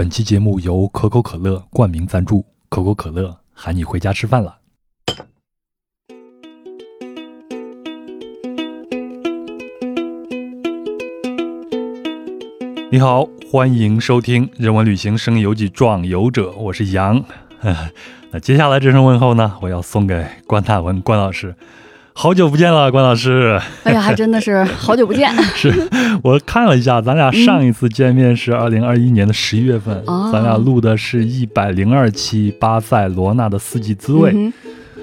本期节目由可口可乐冠名赞助，可口可乐喊你回家吃饭了。你好，欢迎收听《人文旅行声音游记壮游者》，我是杨。那接下来这声问候呢，我要送给关大文关老师。好久不见了，关老师。哎呀，还真的是 好久不见。是我看了一下，咱俩上一次见面是 二零二一年的十一月份，咱俩录的是一百零二期巴塞罗那的四季滋味，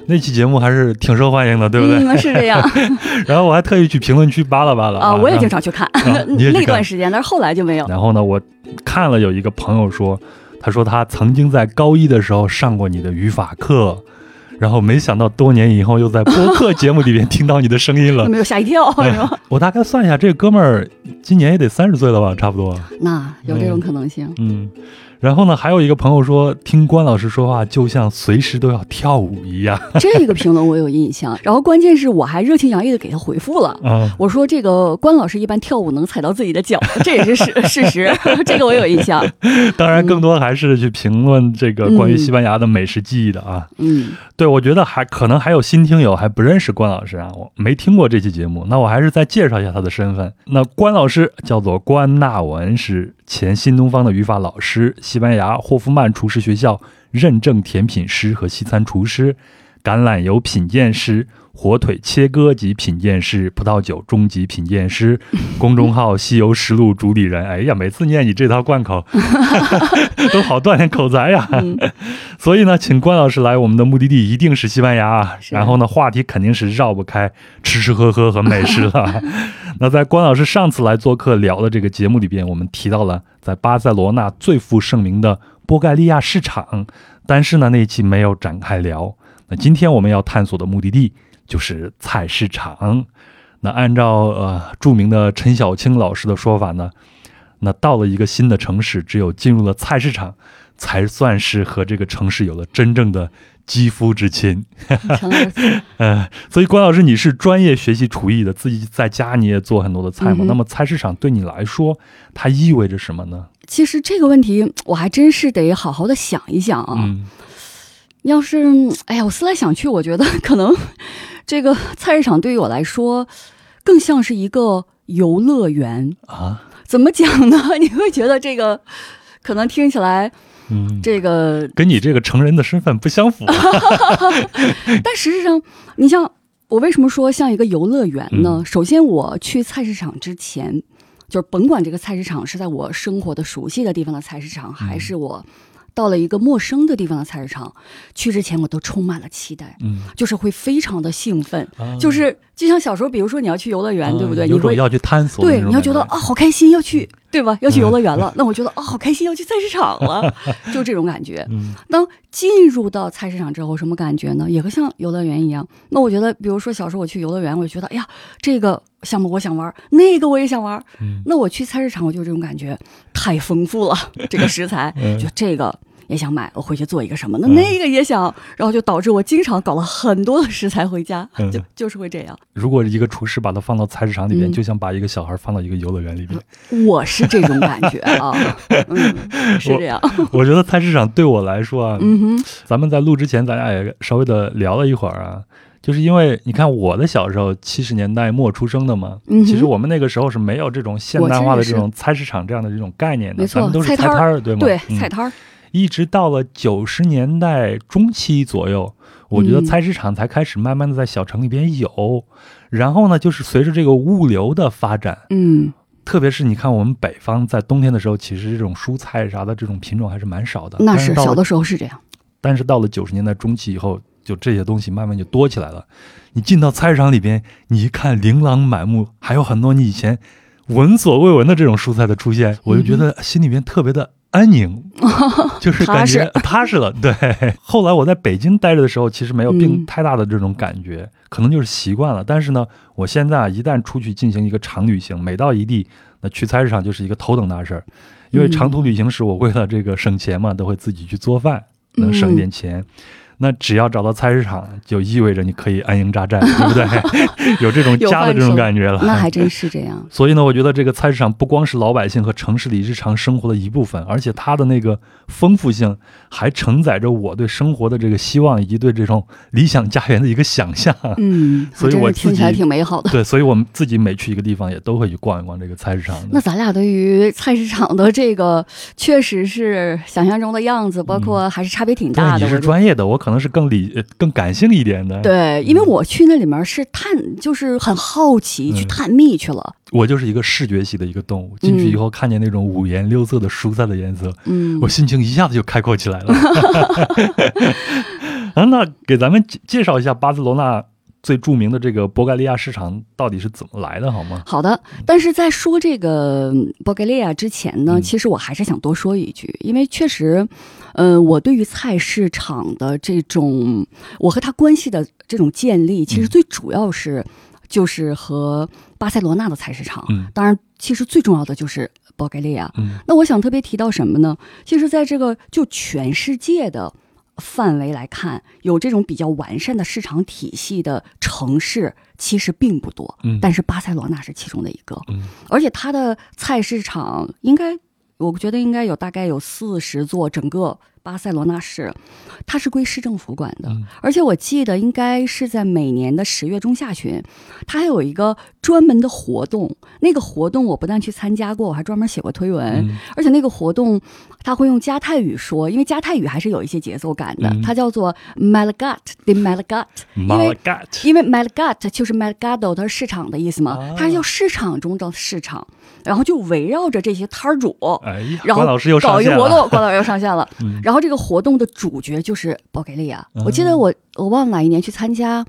那期节目还是挺受欢迎的，对不对？嗯，是这样。然后我还特意去评论区扒拉扒拉啊，我也经常去看那段时间，但是后来就没有。然后呢，我看了有一个朋友说，他说他曾经在高一的时候上过你的语法课。然后没想到多年以后又在播客节目里面听到你的声音了，没有吓一跳？我大概算一下，这哥们儿今年也得三十岁了吧，差不多。那有这种可能性，嗯。然后呢，还有一个朋友说，听关老师说话就像随时都要跳舞一样。这个评论我有印象。然后关键是我还热情洋溢的给他回复了。嗯，我说这个关老师一般跳舞能踩到自己的脚，这也是事事实。这个我有印象。当然，更多还是去评论这个关于西班牙的美食记忆的啊。嗯，对，我觉得还可能还有新听友还不认识关老师啊，我没听过这期节目。那我还是再介绍一下他的身份。那关老师叫做关纳文，是。前新东方的语法老师，西班牙霍夫曼厨师学校认证甜品师和西餐厨师，橄榄油品鉴师，火腿切割级品鉴师，葡萄酒中级品鉴师，公众号西游实录主理人。哎呀，每次念你这套贯口，都好锻炼口才呀。所以呢，请关老师来，我们的目的地一定是西班牙。然后呢，话题肯定是绕不开吃吃喝喝和美食了。那在关老师上次来做客聊的这个节目里边，我们提到了在巴塞罗那最负盛名的波盖利亚市场，但是呢那一期没有展开聊。那今天我们要探索的目的地就是菜市场。那按照呃著名的陈小青老师的说法呢，那到了一个新的城市，只有进入了菜市场，才算是和这个城市有了真正的。肌肤之亲，嗯，所以关老师，你是专业学习厨艺的，自己在家你也做很多的菜嘛？那么菜市场对你来说，它意味着什么呢？其实这个问题我还真是得好好的想一想啊。要是，哎呀，我思来想去，我觉得 可能 这个菜市场对于我来说，更像是一个游乐园啊。怎么讲呢？你会觉得这个可能听起来。嗯，这个跟你这个成人的身份不相符。但实际上，你像我为什么说像一个游乐园呢？首先，我去菜市场之前，就是甭管这个菜市场是在我生活的熟悉的地方的菜市场，还是我。到了一个陌生的地方的菜市场，去之前我都充满了期待，嗯，就是会非常的兴奋，就是就像小时候，比如说你要去游乐园，对不对？你会要去探索，对，你要觉得啊，好开心，要去，对吧？要去游乐园了，那我觉得啊，好开心，要去菜市场了，就这种感觉。当进入到菜市场之后，什么感觉呢？也和像游乐园一样。那我觉得，比如说小时候我去游乐园，我就觉得，哎呀，这个项目我想玩，那个我也想玩。那我去菜市场，我就这种感觉，太丰富了，这个食材，就这个。也想买，我回去做一个什么？那那个也想，然后就导致我经常搞了很多的食材回家，就就是会这样。如果一个厨师把它放到菜市场里面，就像把一个小孩放到一个游乐园里面。我是这种感觉啊，是这样。我觉得菜市场对我来说啊，嗯哼，咱们在录之前，咱俩也稍微的聊了一会儿啊，就是因为你看我的小时候七十年代末出生的嘛，其实我们那个时候是没有这种现代化的这种菜市场这样的这种概念的，咱们都是菜摊儿，对吗？对，菜摊儿。一直到了九十年代中期左右，我觉得菜市场才开始慢慢的在小城里边有。然后呢，就是随着这个物流的发展，嗯，特别是你看我们北方在冬天的时候，其实这种蔬菜啥的这种品种还是蛮少的。那是小的时候是这样。但是到了九十年代中期以后，就这些东西慢慢就多起来了。你进到菜市场里边，你一看琳琅满目，还有很多你以前闻所未闻的这种蔬菜的出现，我就觉得心里面特别的。安宁，就是感觉踏实了。对，后来我在北京待着的时候，其实没有并太大的这种感觉，可能就是习惯了。但是呢，我现在啊，一旦出去进行一个长旅行，每到一地，那去菜市场就是一个头等大事儿。因为长途旅行时，我为了这个省钱嘛，都会自己去做饭，能省一点钱。那只要找到菜市场，就意味着你可以安营扎寨，对不对？有这种家的这种感觉了。那还 真是这样。所以呢，我觉得这个菜市场不光是老百姓和城市里日常生活的一部分，而且它的那个丰富性还承载着我对生活的这个希望以及对这种理想家园的一个想象。嗯，所以我听起来挺美好的。对，所以我们自己每去一个地方也都会去逛一逛这个菜市场。那咱俩对于菜市场的这个确实是想象中的样子，包括还是差别挺大的。你是专业的，我可能是更理。更感性一点的，对，因为我去那里面是探，就是很好奇去探秘去了。我就是一个视觉系的一个动物，进去以后看见那种五颜六色的蔬菜的颜色，嗯，我心情一下子就开阔起来了。啊，那给咱们介绍一下巴塞罗那。最著名的这个博盖利亚市场到底是怎么来的？好吗？好的，但是在说这个博盖利亚之前呢，其实我还是想多说一句，因为确实，嗯，我对于菜市场的这种，我和他关系的这种建立，其实最主要是就是和巴塞罗那的菜市场。嗯，当然，其实最重要的就是博盖利亚。嗯，那我想特别提到什么呢？其实，在这个就全世界的。范围来看，有这种比较完善的市场体系的城市其实并不多，嗯，但是巴塞罗那是其中的一个，嗯，而且它的菜市场应该，我觉得应该有大概有四十座，整个。巴塞罗那市，它是归市政府管的，而且我记得应该是在每年的十月中下旬，它还有一个专门的活动。那个活动我不但去参加过，我还专门写过推文。而且那个活动，他会用加泰语说，因为加泰语还是有一些节奏感的。它叫做 Malagat de Malagat，因为因为 Malagat 就是 Malagado，它是市场的意思嘛，它叫市场中的市场。然后就围绕着这些摊儿主，哎，然后搞一个活动，关老师又上线了。然后这个活动的主角就是保给利亚。我记得我我忘了哪一年去参加，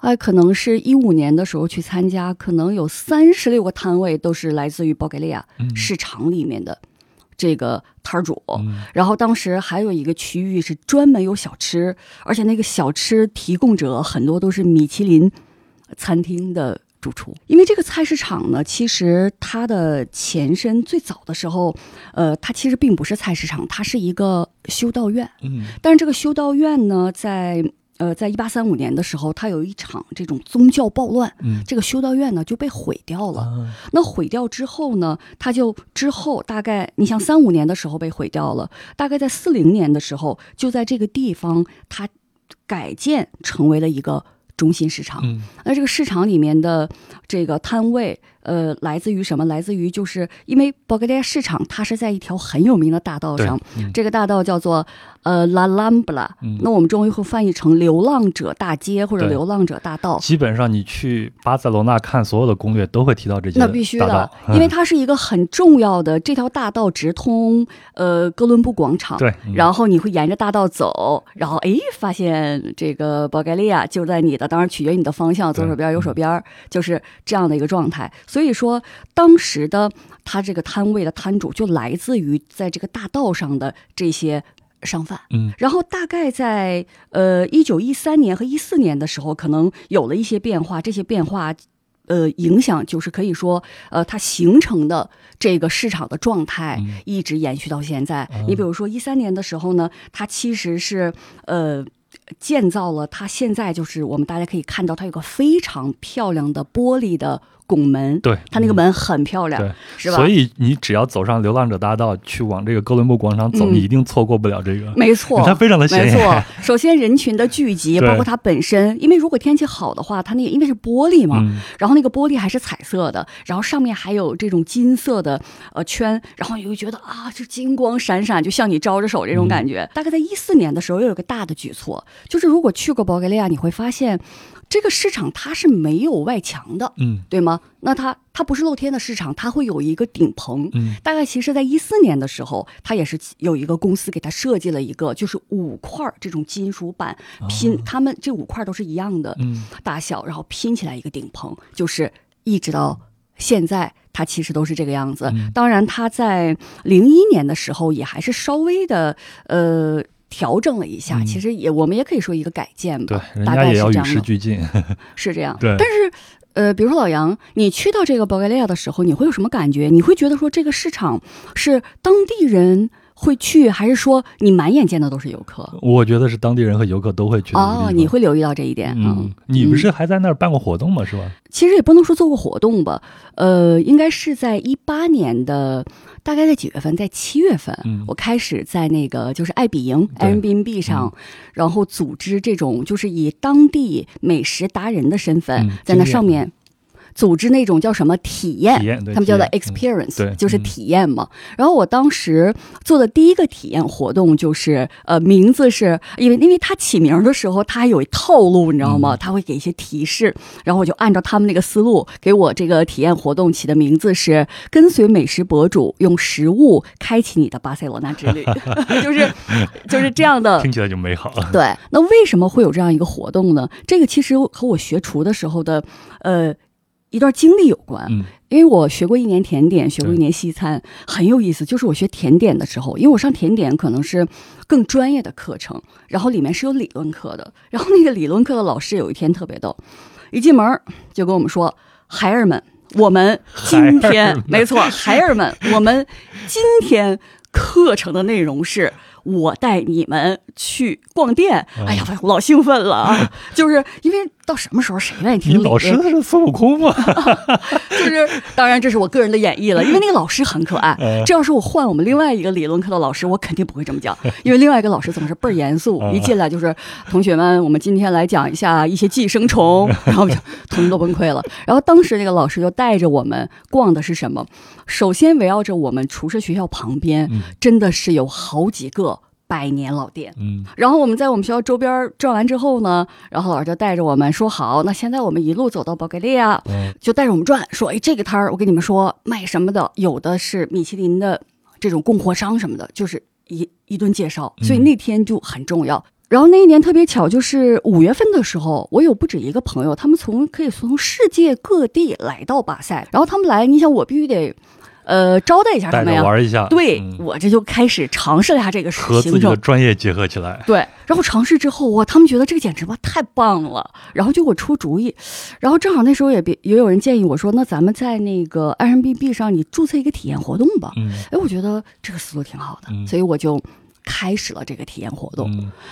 哎，可能是一五年的时候去参加，可能有三十六个摊位都是来自于保加利亚市场里面的这个摊儿主。然后当时还有一个区域是专门有小吃，而且那个小吃提供者很多都是米其林餐厅的。主厨，因为这个菜市场呢，其实它的前身最早的时候，呃，它其实并不是菜市场，它是一个修道院。嗯，但是这个修道院呢，在呃，在一八三五年的时候，它有一场这种宗教暴乱，嗯，这个修道院呢就被毁掉了。那毁掉之后呢，它就之后大概你像三五年的时候被毁掉了，大概在四零年的时候，就在这个地方它改建成为了一个。中心市场，那这个市场里面的这个摊位。呃，来自于什么？来自于就是因为保加利亚市场，它是在一条很有名的大道上，这个大道叫做呃拉兰布拉。那我们中文会翻译成流浪者大街或者流浪者大道。基本上你去巴塞罗那看所有的攻略都会提到这些。那必须的，因为它是一个很重要的这条大道直通呃哥伦布广场。对，然后你会沿着大道走，然后哎发现这个保加利亚就在你的，当然取决于你的方向，左手边右手边就是这样的一个状态。所以说，当时的他这个摊位的摊主就来自于在这个大道上的这些商贩。嗯，然后大概在呃一九一三年和一四年的时候，可能有了一些变化。这些变化，呃，影响就是可以说，呃，它形成的这个市场的状态一直延续到现在。你比如说一三年的时候呢，它其实是呃建造了，它现在就是我们大家可以看到，它有个非常漂亮的玻璃的。拱门，对，它那个门很漂亮，是吧？所以你只要走上流浪者大道，去往这个哥伦布广场走，你一定错过不了这个。没错，它非常的显眼。没错，首先人群的聚集，包括它本身，因为如果天气好的话，它那个因为是玻璃嘛，然后那个玻璃还是彩色的，然后上面还有这种金色的呃圈，然后你会觉得啊，这金光闪闪，就向你招着手这种感觉。大概在一四年的时候，又有个大的举措，就是如果去过保加利亚，你会发现。这个市场它是没有外墙的，嗯，对吗？那它它不是露天的市场，它会有一个顶棚，嗯，大概其实在一四年的时候，它也是有一个公司给它设计了一个，就是五块这种金属板拼，他们这五块都是一样的大小，然后拼起来一个顶棚，就是一直到现在，它其实都是这个样子。当然，它在零一年的时候也还是稍微的，呃。调整了一下，其实也我们也可以说一个改建吧，对，大概也要与时俱进，是这样。对，但是呃，比如说老杨，你去到这个保加利亚的时候，你会有什么感觉？你会觉得说这个市场是当地人会去，还是说你满眼见的都是游客？我觉得是当地人和游客都会去。哦，你会留意到这一点。嗯，你不是还在那儿办过活动吗？是吧？其实也不能说做过活动吧，呃，应该是在一八年的，大概在几月份？在七月份，我开始在那个就是爱彼迎 Airbnb 上，然后组织这种就是以当地美食达人的身份在那上面。组织那种叫什么体验，他们叫做 experience，就是体验嘛。然后我当时做的第一个体验活动就是，呃，名字是因为因为他起名的时候他还有一套路，你知道吗？他会给一些提示，然后我就按照他们那个思路给我这个体验活动起的名字是跟随美食博主用食物开启你的巴塞罗那之旅，就是就是这样的，听起来就美好了。对，那为什么会有这样一个活动呢？这个其实和我学厨的时候的，呃。一段经历有关，因为我学过一年甜点，学过一年西餐，很有意思。就是我学甜点的时候，因为我上甜点可能是更专业的课程，然后里面是有理论课的。然后那个理论课的老师有一天特别逗，一进门就跟我们说：“孩儿们，我们今天没错，孩儿们，我们今天课程的内容是。”我带你们去逛店，哎呀，我老兴奋了啊，就是因为到什么时候谁愿意听？你老师他是孙悟空吗？就是，当然这是我个人的演绎了，因为那个老师很可爱。这要是我换我们另外一个理论课的老师，我肯定不会这么讲，因为另外一个老师总是倍儿严肃，一进来就是同学们，我们今天来讲一下一些寄生虫，然后就同学都崩溃了。然后当时那个老师就带着我们逛的是什么？首先围绕着我们厨师学校旁边，真的是有好几个。百年老店，嗯，然后我们在我们学校周边转完之后呢，然后老师就带着我们说好，那现在我们一路走到保加利亚，就带着我们转，说，哎，这个摊儿我跟你们说卖什么的，有的是米其林的这种供货商什么的，就是一一顿介绍，所以那天就很重要。然后那一年特别巧，就是五月份的时候，我有不止一个朋友，他们从可以从世界各地来到巴塞，然后他们来，你想我必须得。呃，招待一下他们呀，玩一下。对我这就开始尝试了一下这个和自己的专业结合起来。对，然后尝试之后，哇，他们觉得这个简直吧太棒了，然后就给我出主意。然后正好那时候也别也有人建议我说，那咱们在那个 i m b b 上你注册一个体验活动吧。嗯，哎，我觉得这个思路挺好的，所以我就开始了这个体验活动。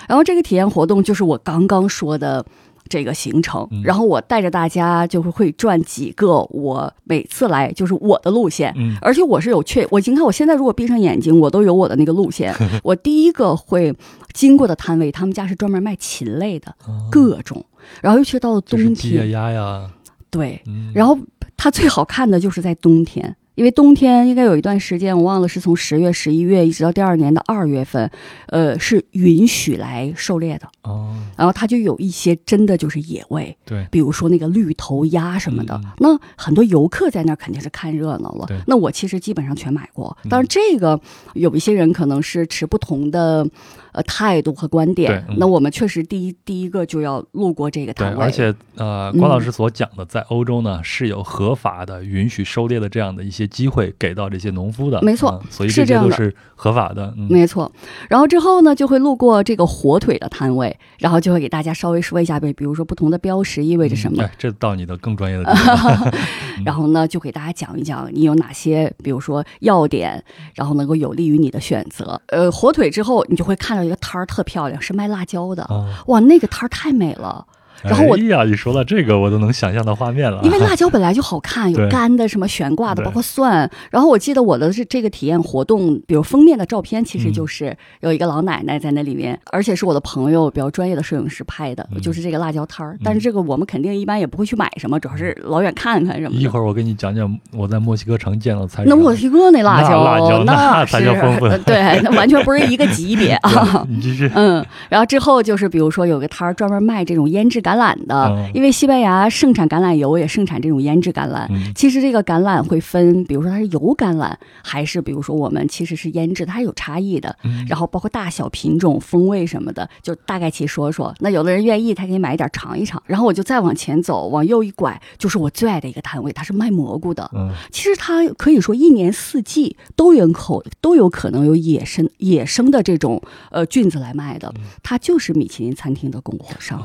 然后这个体验活动就是我刚刚说的。这个行程，然后我带着大家就是会转几个，我每次来就是我的路线，而且我是有确，我你看我现在如果闭上眼睛，我都有我的那个路线。我第一个会经过的摊位，他们家是专门卖禽类的，各种，然后尤其到了冬天，鸭呀，对，然后它最好看的就是在冬天。因为冬天应该有一段时间，我忘了是从十月、十一月一直到第二年的二月份，呃，是允许来狩猎的哦。然后它就有一些真的就是野味，对，比如说那个绿头鸭什么的。那很多游客在那儿肯定是看热闹了。那我其实基本上全买过，但是这个有一些人可能是持不同的。呃，态度和观点。那我们确实第一第一个就要路过这个摊位。而且呃，关老师所讲的，在欧洲呢是有合法的允许狩猎的这样的一些机会给到这些农夫的。没错，所以这些都是合法的。没错。然后之后呢，就会路过这个火腿的摊位，然后就会给大家稍微说一下呗，比如说不同的标识意味着什么。哎，这到你的更专业的地方。然后呢，就给大家讲一讲你有哪些，比如说要点，然后能够有利于你的选择。呃，火腿之后，你就会看。到一个摊儿特漂亮，是卖辣椒的。哇，那个摊儿太美了。然后我哎呀，一说到这个，我都能想象到画面了。因为辣椒本来就好看，有 干的，什么悬挂的，包括蒜。然后我记得我的是这个体验活动，比如封面的照片，其实就是有一个老奶奶在那里面，而且是我的朋友比较专业的摄影师拍的，就是这个辣椒摊儿。但是这个我们肯定一般也不会去买什么，主要是老远看看什么。一会儿我给你讲讲我在墨西哥城见到菜。那墨西哥那辣椒，辣椒那才叫丰富。对，那完全不是一个级别啊。你继续。嗯，然后之后就是比如说有个摊儿专门卖这种腌制橄榄的。因为西班牙盛产橄榄油，也盛产这种腌制橄榄。其实这个橄榄会分，比如说它是油橄榄，还是比如说我们其实是腌制，它是有差异的。然后包括大小、品种、风味什么的，就大概其说说。那有的人愿意，他可以买一点尝一尝。然后我就再往前走，往右一拐，就是我最爱的一个摊位，它是卖蘑菇的。其实它可以说一年四季都有口都有可能有野生野生的这种呃菌子来卖的。它就是米其林餐厅的供货商。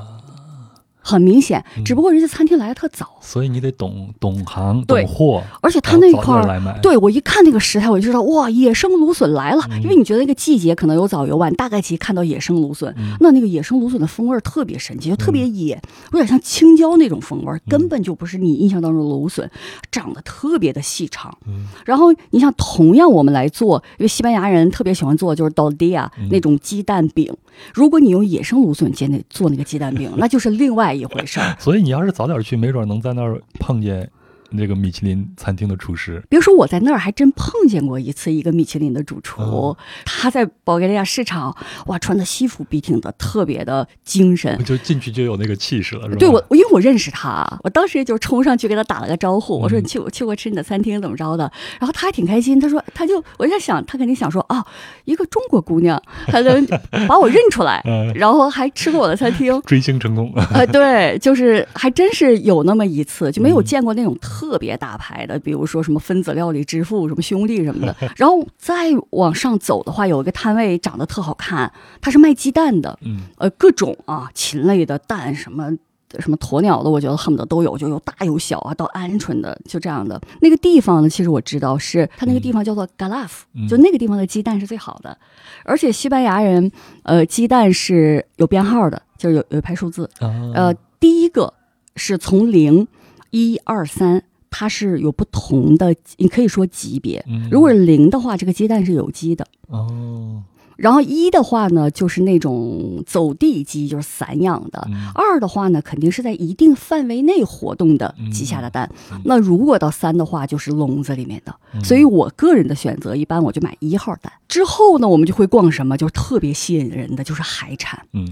很明显。只不过人家餐厅来的特早，所以你得懂懂行懂货，而且他那块儿，对我一看那个食材，我就知道哇，野生芦笋来了。因为你觉得那个季节可能有早有晚，大概其看到野生芦笋，那那个野生芦笋的风味特别神奇，就特别野，有点像青椒那种风味，根本就不是你印象当中的芦笋，长得特别的细长。然后你像同样我们来做，因为西班牙人特别喜欢做就是 d o d i a 那种鸡蛋饼。如果你用野生芦笋煎那做那个鸡蛋饼，那就是另外一回事儿。所以你要是早点去，没准能在那儿碰见。那个米其林餐厅的厨师，别说我在那儿还真碰见过一次一个米其林的主厨，他在保加利亚市场，哇，穿的西服笔挺的，特别的精神，就进去就有那个气势了，是吧？对我，因为我认识他，我当时就冲上去给他打了个招呼，我说你去我去过吃你的餐厅怎么着的？然后他还挺开心，他说他就我在想，他肯定想说啊，一个中国姑娘还能 把我认出来，然后还吃过我的餐厅，追星成功啊！对，就是还真是有那么一次，就没有见过那种特。特别大牌的，比如说什么分子料理之父、什么兄弟什么的。然后再往上走的话，有一个摊位长得特好看，它是卖鸡蛋的，嗯，呃，各种啊禽类的蛋，什么什么鸵鸟的，我觉得恨不得都有，就有大有小啊，到鹌鹑的，就这样的。那个地方呢，其实我知道是他那个地方叫做 Galaf，就那个地方的鸡蛋是最好的。而且西班牙人，呃，鸡蛋是有编号的，就是有有一排数字，呃，第一个是从零一二三。它是有不同的，你可以说级别。如果是零的话，这个鸡蛋是有机的哦。然后一的话呢，就是那种走地鸡，就是散养的。二的话呢，肯定是在一定范围内活动的鸡下的蛋。那如果到三的话，就是笼子里面的。所以我个人的选择，一般我就买一号蛋。之后呢，我们就会逛什么，就是特别吸引人的，就是海产。嗯。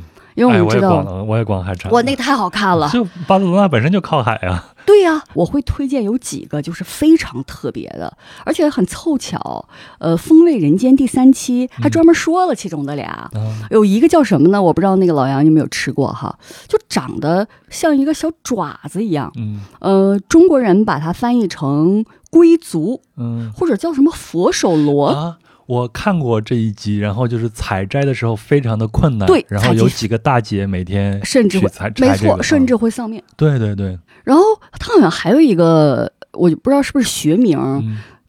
因为我们知道，我也逛海产，我，那个太好看了。就巴塞罗那本身就靠海啊。对呀，我会推荐有几个就是非常特别的，而且很凑巧。呃，风味人间第三期还专门说了其中的俩，有一个叫什么呢？我不知道那个老杨有没有吃过哈？就长得像一个小爪子一样。嗯，呃，中国人把它翻译成龟足，嗯，或者叫什么佛手螺。我看过这一集，然后就是采摘的时候非常的困难，对，然后有几个大姐每天甚至会采，没错，甚至会丧命。对对对。然后它好像还有一个，我就不知道是不是学名，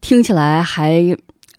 听起来还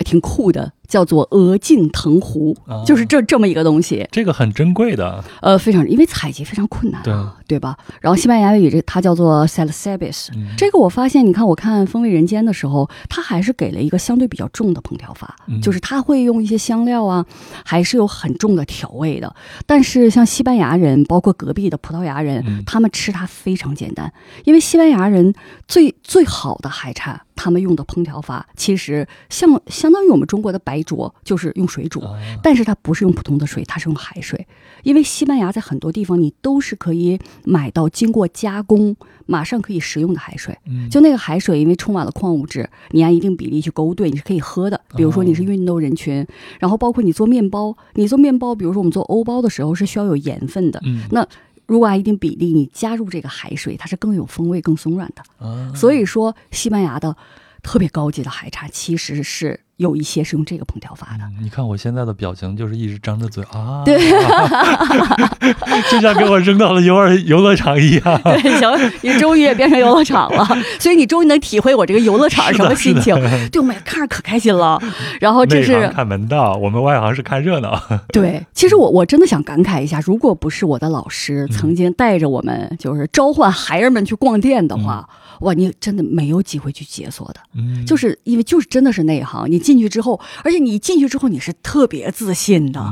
挺酷的。叫做鹅颈藤壶，就是这这么一个东西，这个很珍贵的，呃，非常，因为采集非常困难，对对吧？然后西班牙语这它叫做 salsabis，这个我发现，你看我看《风味人间》的时候，它还是给了一个相对比较重的烹调法，就是它会用一些香料啊，还是有很重的调味的。但是像西班牙人，包括隔壁的葡萄牙人，他们吃它非常简单，因为西班牙人最最好的海产，他们用的烹调法其实像相当于我们中国的白。灼就是用水煮，但是它不是用普通的水，它是用海水。因为西班牙在很多地方你都是可以买到经过加工、马上可以食用的海水。就那个海水，因为充满了矿物质，你按一定比例去勾兑，你是可以喝的。比如说你是运动人群，然后包括你做面包，你做面包，比如说我们做欧包的时候是需要有盐分的。那如果按一定比例你加入这个海水，它是更有风味、更松软的。所以说，西班牙的特别高级的海茶其实是。有一些是用这个烹调法的。你看我现在的表情，就是一直张着嘴啊，对，就像给我扔到了游儿游乐场一样。对，行，你终于也变成游乐场了，所以你终于能体会我这个游乐场什么心情。对，我们看着可开心了。然后这是看门道，我们外行是看热闹。对，其实我我真的想感慨一下，如果不是我的老师曾经带着我们，就是召唤孩儿们去逛店的话。哇，你真的没有机会去解锁的，就是因为就是真的是内行。你进去之后，而且你进去之后你是特别自信的，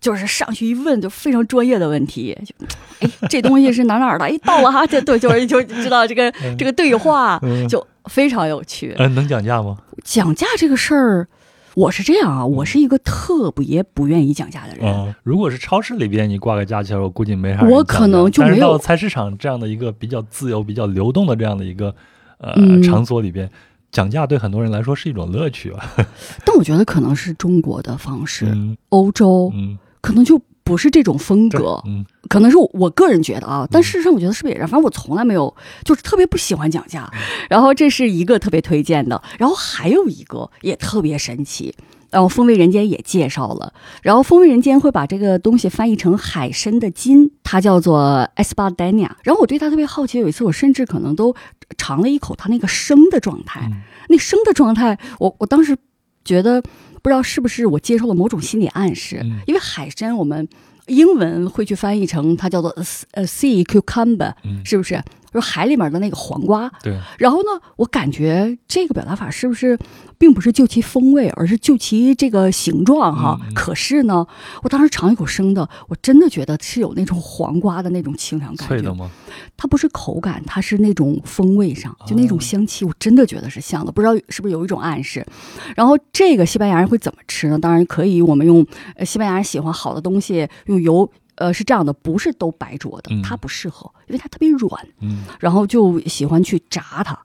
就是上去一问就非常专业的问题，就哎这东西是哪哪的？哎到了哈，这对就是就知道这个这个对话就非常有趣。嗯，能讲价吗？讲价这个事儿。我是这样啊，我是一个特别不愿意讲价的人。如果是超市里边你挂个价签，我估计没啥。我可能就没有。菜市场这样的一个比较自由、比较流动的这样的一个呃场所里边，讲价对很多人来说是一种乐趣啊。但我觉得可能是中国的方式，欧洲可能就。不是这种风格，嗯，可能是我个人觉得啊，但事实上我觉得是不是也是？反正我从来没有，就是特别不喜欢讲价。然后这是一个特别推荐的，然后还有一个也特别神奇，然后风味人间也介绍了，然后风味人间会把这个东西翻译成海参的筋，它叫做 espadania。然后我对它特别好奇，有一次我甚至可能都尝了一口它那个生的状态，那生的状态，我我当时觉得不知道是不是我接受了某种心理暗示，因为海参我们英文会去翻译成它叫做呃 sea cucumber，是不是？就是海里面的那个黄瓜。对。然后呢，我感觉这个表达法是不是？并不是就其风味，而是就其这个形状哈。可是呢，我当时尝一口生的，我真的觉得是有那种黄瓜的那种清凉感觉。脆的吗？它不是口感，它是那种风味上，就那种香气，我真的觉得是像的。不知道是不是有一种暗示。然后这个西班牙人会怎么吃呢？当然可以，我们用呃西班牙人喜欢好的东西，用油呃是这样的，不是都白灼的，它不适合，因为它特别软。嗯。然后就喜欢去炸它。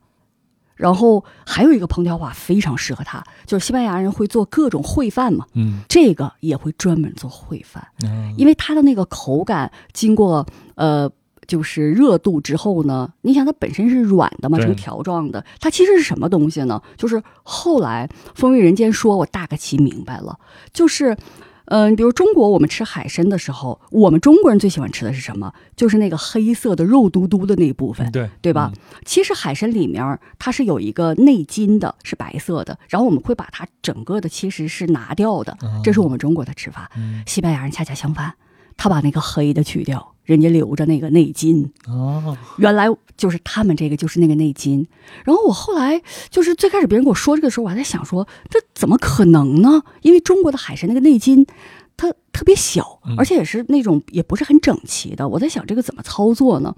然后还有一个烹调法非常适合它，就是西班牙人会做各种烩饭嘛，嗯，这个也会专门做烩饭，因为它的那个口感经过呃就是热度之后呢，你想它本身是软的嘛，成条状的，它其实是什么东西呢？就是后来风味人间说，我大概其明白了，就是。嗯，比如中国，我们吃海参的时候，我们中国人最喜欢吃的是什么？就是那个黑色的肉嘟嘟的那部分，对对吧？其实海参里面它是有一个内筋的，是白色的，然后我们会把它整个的其实是拿掉的，这是我们中国的吃法。西班牙人恰恰相反。他把那个黑的去掉，人家留着那个内筋哦，原来就是他们这个就是那个内筋。然后我后来就是最开始别人跟我说这个时候，我还在想说这怎么可能呢？因为中国的海参那个内筋它特别小，而且也是那种也不是很整齐的。我在想这个怎么操作呢？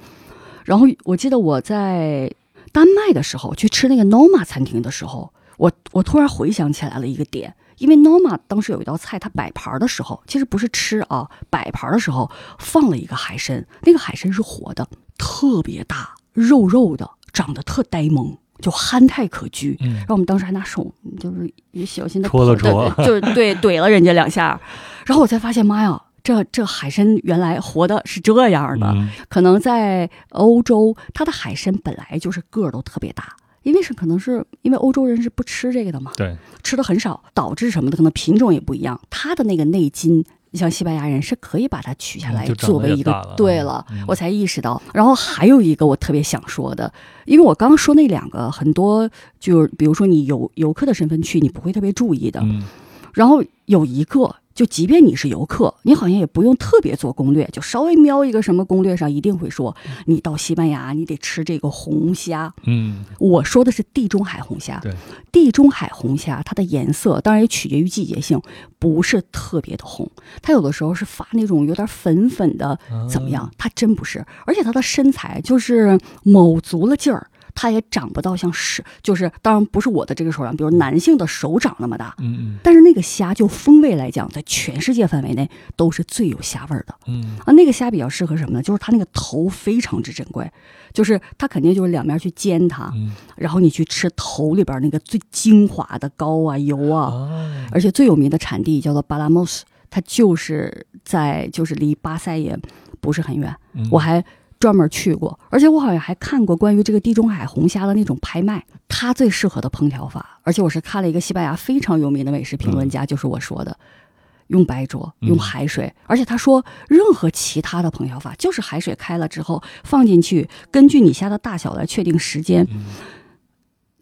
然后我记得我在丹麦的时候去吃那个 Noma 餐厅的时候，我我突然回想起来了一个点。因为 Norma 当时有一道菜，它摆盘的时候，其实不是吃啊，摆盘的时候放了一个海参，那个海参是活的，特别大，肉肉的，长得特呆萌，就憨态可掬。嗯，然后我们当时还拿手就是小心的戳了戳，就是对怼了人家两下，然后我才发现，妈呀，这这海参原来活的是这样的。可能在欧洲，它的海参本来就是个儿都特别大。因为是可能是因为欧洲人是不吃这个的嘛，对，吃的很少，导致什么的？可能品种也不一样。它的那个内筋，像西班牙人是可以把它取下来作为一个。对了，我才意识到。然后还有一个我特别想说的，因为我刚刚说那两个很多，就是比如说你游游客的身份去，你不会特别注意的。然后有一个。就即便你是游客，你好像也不用特别做攻略，就稍微瞄一个什么攻略上，一定会说你到西班牙你得吃这个红虾。嗯，我说的是地中海红虾。对，地中海红虾它的颜色当然也取决于季节性，不是特别的红，它有的时候是发那种有点粉粉的，怎么样？它真不是，而且它的身材就是卯足了劲儿。它也长不到像是，就是当然不是我的这个手掌，比如男性的手掌那么大。嗯嗯。但是那个虾就风味来讲，在全世界范围内都是最有虾味儿的。嗯啊，那个虾比较适合什么呢？就是它那个头非常之珍贵，就是它肯定就是两面去煎它，然后你去吃头里边那个最精华的膏啊油啊，而且最有名的产地叫做巴拉莫斯，它就是在就是离巴塞也不是很远，我还。专门去过，而且我好像还看过关于这个地中海红虾的那种拍卖，它最适合的烹调法，而且我是看了一个西班牙非常有名的美食评论家，就是我说的，用白灼，用海水，而且他说任何其他的烹调法，就是海水开了之后放进去，根据你虾的大小来确定时间，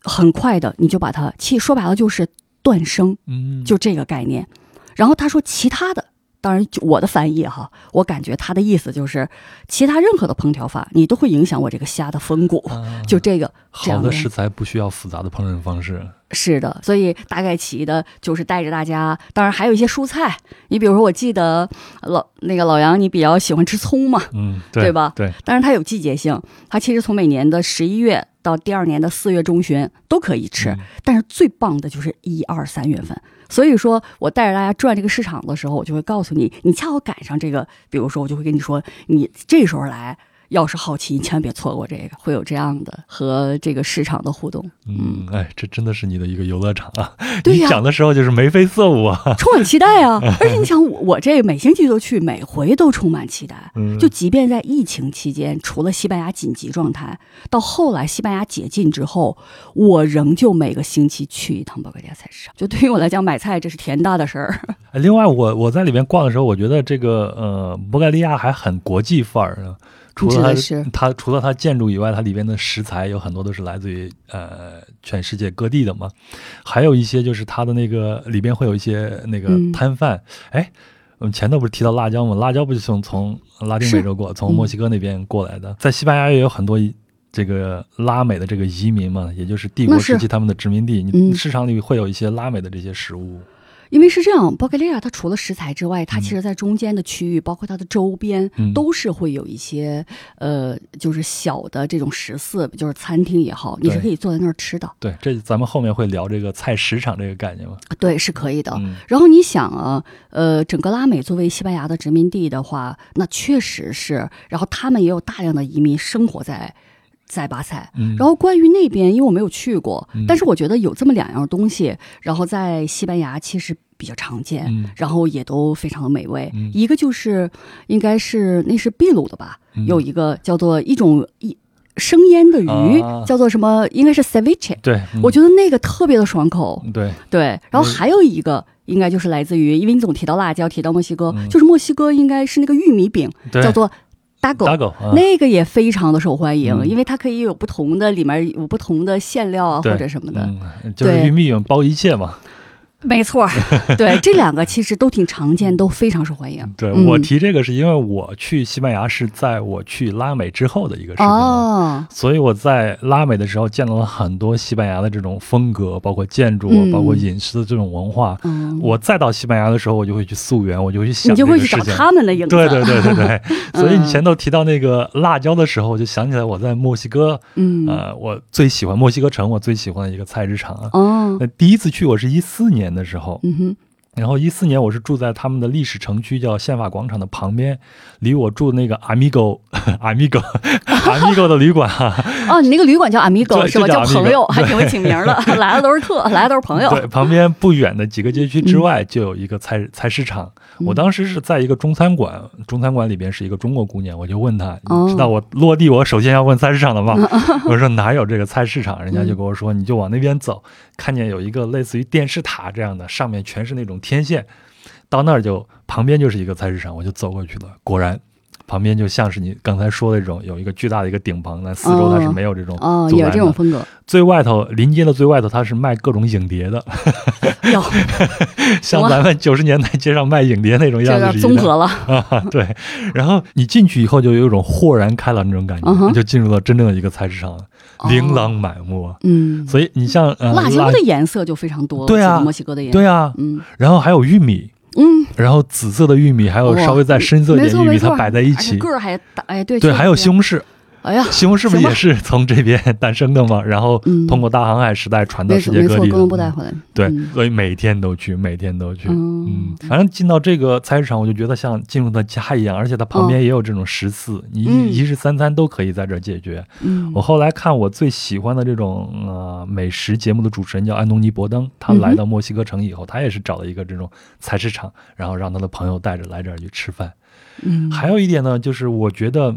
很快的你就把它切，说白了就是断生，就这个概念。然后他说其他的。当然，我的翻译哈，我感觉他的意思就是，其他任何的烹调法，你都会影响我这个虾的风骨。就这个，好的食材不需要复杂的烹饪方式。是的，所以大概其的就是带着大家，当然还有一些蔬菜。你比如说，我记得老那个老杨，你比较喜欢吃葱嘛？嗯，对吧？对。但是它有季节性，它其实从每年的十一月到第二年的四月中旬都可以吃，但是最棒的就是一二三月份。所以说，我带着大家转这个市场的时候，我就会告诉你，你恰好赶上这个，比如说，我就会跟你说，你这时候来，要是好奇，你千万别错过这个，会有这样的和这个市场的互动。嗯，哎，这真的是你的一个游乐场啊！对呀，讲的时候就是眉飞色舞啊，充满期待啊！而且你想，我我这每星期都去，每回都充满期待。嗯，就即便在疫情期间，除了西班牙紧急状态，到后来西班牙解禁之后，我仍旧每个星期去一趟博格利亚菜市场。就对于我来讲，买菜这是天大的事儿。另外，我我在里面逛的时候，我觉得这个呃，博格利亚还很国际范儿呢。除了它，它除了它建筑以外，它里边的食材有很多都是来自于呃全世界各地的嘛。还有一些就是它的那个里边会有一些那个摊贩。哎，我们前头不是提到辣椒吗？辣椒不就从从拉丁美洲过，从墨西哥那边过来的？在西班牙也有很多这个拉美的这个移民嘛，也就是帝国时期他们的殖民地。你市场里会有一些拉美的这些食物。因为是这样，包格利亚它除了食材之外，它其实在中间的区域，包括它的周边，都是会有一些呃，就是小的这种食肆，就是餐厅也好，你是可以坐在那儿吃的。对，这咱们后面会聊这个菜市场这个概念吗？对，是可以的。然后你想啊，呃，整个拉美作为西班牙的殖民地的话，那确实是，然后他们也有大量的移民生活在。在巴塞，然后关于那边，因为我没有去过，但是我觉得有这么两样东西，然后在西班牙其实比较常见，然后也都非常的美味。一个就是应该是那是秘鲁的吧，有一个叫做一种一生腌的鱼，叫做什么？应该是 ceviche。对，我觉得那个特别的爽口。对对，然后还有一个应该就是来自于，因为你总提到辣椒，提到墨西哥，就是墨西哥应该是那个玉米饼，叫做。大狗，那个也非常的受欢迎，因为它可以有不同的，里面有不同的馅料啊，或者什么的，就是玉米包一切嘛。没错，对这两个其实都挺常见，都非常受欢迎。对我提这个是因为我去西班牙是在我去拉美之后的一个事情，所以我在拉美的时候见到了很多西班牙的这种风格，包括建筑，包括饮食的这种文化。我再到西班牙的时候，我就会去溯源，我就会去想，你就会去找他们的影子。对对对对 对。所以你前头提到那个辣椒的时候，我就想起来我在墨西哥，嗯，呃，我最喜欢墨西哥城，我最喜欢的一个菜市场啊。哦，那第一次去我是一四年。的时候，嗯哼。然后一四年我是住在他们的历史城区叫宪法广场的旁边，离我住那个 Amigo Amigo Amigo 的旅馆哈。哦，你那个旅馆叫 Amigo 是吧？叫朋友，还挺会起名的。来的都是客，来的都是朋友。对，旁边不远的几个街区之外就有一个菜菜市场。我当时是在一个中餐馆，中餐馆里边是一个中国姑娘，我就问她，你知道我落地我首先要问菜市场的吗？我说哪有这个菜市场？人家就跟我说，你就往那边走，看见有一个类似于电视塔这样的，上面全是那种。天线到那儿就旁边就是一个菜市场，我就走过去了。果然，旁边就像是你刚才说的这种，有一个巨大的一个顶棚，那四周它是没有这种哦，有这种风格。最外头临街的最外头，它是卖各种影碟的，有 像咱们九十年代街上卖影碟那种样子，综合了 啊。对，然后你进去以后就有一种豁然开朗那种感觉，就进入了真正的一个菜市场了。琳琅满目，嗯，所以你像辣椒的颜色就非常多，对啊，墨西哥的颜色，对啊，嗯，然后还有玉米，嗯，然后紫色的玉米，还有稍微再深色一点玉米，它摆在一起，个儿还大，哎，对，对，还有西红柿。哎呀，西红柿不也是从这边诞生的吗？然后通过大航海时代传到世界各地。哥伦布，带回来。对，所以每天都去，每天都去。嗯，反正进到这个菜市场，我就觉得像进入到家一样，而且它旁边也有这种食肆，你一日三餐都可以在这儿解决。嗯，我后来看我最喜欢的这种呃美食节目的主持人叫安东尼·伯登，他来到墨西哥城以后，他也是找了一个这种菜市场，然后让他的朋友带着来这儿去吃饭。嗯，还有一点呢，就是我觉得。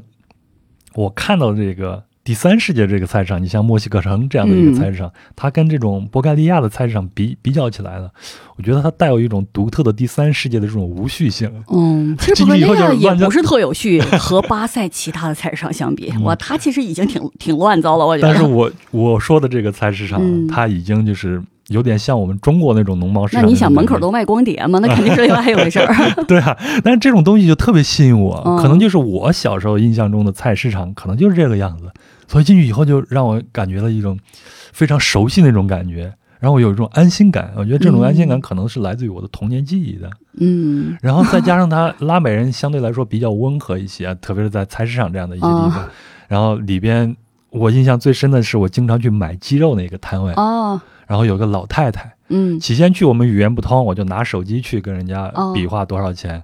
我看到这个第三世界这个菜市场，你像墨西哥城这样的一个菜市场，它跟这种博盖利亚的菜市场比比较起来了，我觉得它带有一种独特的第三世界的这种无序性。嗯，其实博盖利亚也不是特有序，和巴塞其他的菜市场相比，哇，它其实已经挺挺乱糟了。我觉得，但是我我说的这个菜市场，它已经就是。有点像我们中国那种农贸市场。那你想门口都卖光碟吗？那肯定是另外一回事儿。对啊，但是这种东西就特别吸引我，可能就是我小时候印象中的菜市场，可能就是这个样子。所以进去以后就让我感觉了一种非常熟悉那种感觉，然后有一种安心感。我觉得这种安心感可能是来自于我的童年记忆的。嗯。然后再加上它拉美人相对来说比较温和一些，特别是在菜市场这样的一些地方。然后里边我印象最深的是我经常去买鸡肉那个摊位。哦。然后有个老太太，嗯，起先去我们语言不通，我就拿手机去跟人家比划多少钱。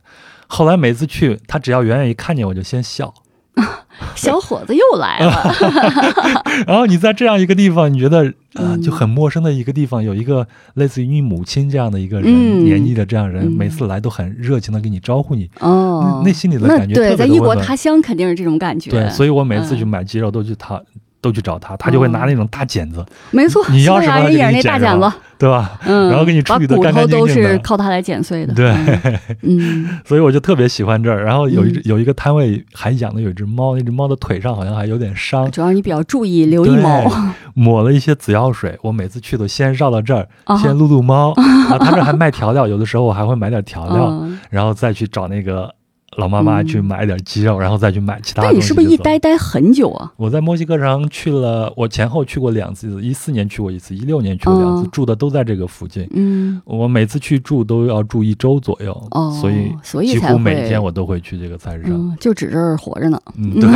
后来每次去，她只要远远一看见我就先笑，小伙子又来了。然后你在这样一个地方，你觉得啊就很陌生的一个地方，有一个类似于你母亲这样的一个人，年纪的这样人，每次来都很热情的给你招呼你。哦，那心里的感觉对，在异国他乡肯定是这种感觉。对，所以我每次去买鸡肉都去他。都去找他，他就会拿那种大剪子。没错，你要什么也是那大剪子，对吧？嗯，然后给你处理的干干净净的。都是靠他来剪碎的。对，嗯，所以我就特别喜欢这儿。然后有一有一个摊位还养的有一只猫，那只猫的腿上好像还有点伤。主要你比较注意留意猫，抹了一些紫药水。我每次去都先绕到这儿，先撸撸猫。然后他这还卖调料，有的时候我还会买点调料，然后再去找那个。老妈妈去买点鸡肉，然后再去买其他。那你是不是一待待很久啊？我在墨西哥城去了，我前后去过两次，一四年去过一次，一六年去过两次，住的都在这个附近。嗯，我每次去住都要住一周左右，所以所以几乎每天我都会去这个菜市场，就指这儿活着呢。嗯，对。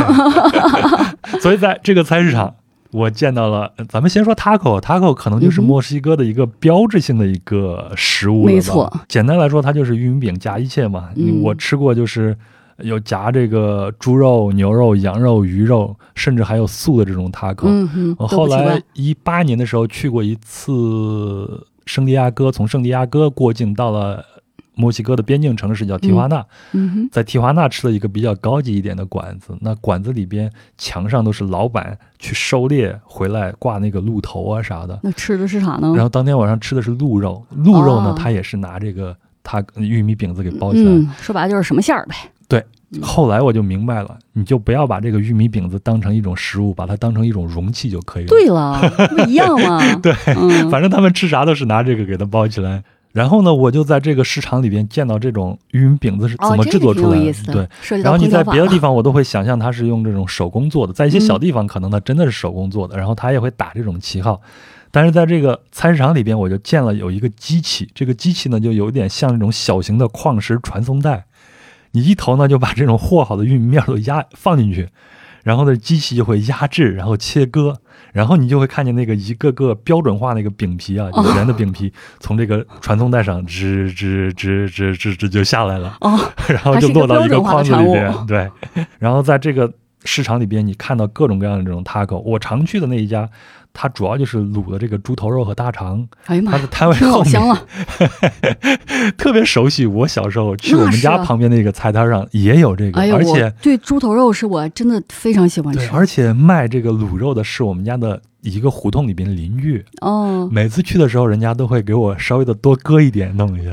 所以在这个菜市场。我见到了，咱们先说 taco，taco 可能就是墨西哥的一个标志性的一个食物了。没错，简单来说，它就是玉米饼夹一切嘛。我吃过，就是有夹这个猪肉、牛肉、羊肉、鱼肉，甚至还有素的这种 taco。嗯我后来一八年的时候去过一次圣地亚哥，从圣地亚哥过境到了。墨西哥的边境城市叫提华纳，在提华纳吃了一个比较高级一点的馆子。那馆子里边墙上都是老板去狩猎回来挂那个鹿头啊啥的。那吃的是啥呢？然后当天晚上吃的是鹿肉，鹿肉呢，他也是拿这个他玉米饼子给包起来。说白了就是什么馅儿呗。对，后来我就明白了，你就不要把这个玉米饼子当成一种食物，把它当成一种容器就可以了。对了，不一样吗？对，反正他们吃啥都是拿这个给它包起来。然后呢，我就在这个市场里边见到这种玉米饼子是怎么制作出来的。对，然后你在别的地方，我都会想象它是用这种手工做的，在一些小地方可能它真的是手工做的，然后它也会打这种旗号。但是在这个菜市场里边，我就见了有一个机器，这个机器呢就有点像那种小型的矿石传送带，你一头呢就把这种和好的玉米面都压放进去，然后呢机器就会压制，然后切割。然后你就会看见那个一个个标准化那个饼皮啊，圆的饼皮从这个传送带上吱吱吱吱吱吱就下来了，然后就落到一个筐子里边。对，然后在这个市场里边，你看到各种各样的这种 taco。我常去的那一家。它主要就是卤的这个猪头肉和大肠，哎呀妈，它的摊位好香了，特别熟悉。我小时候去我们家旁边那个菜摊上也有这个，而且对猪头肉是我真的非常喜欢吃。而且卖这个卤肉的是我们家的一个胡同里边的邻居哦。每次去的时候，人家都会给我稍微的多搁一点弄一下。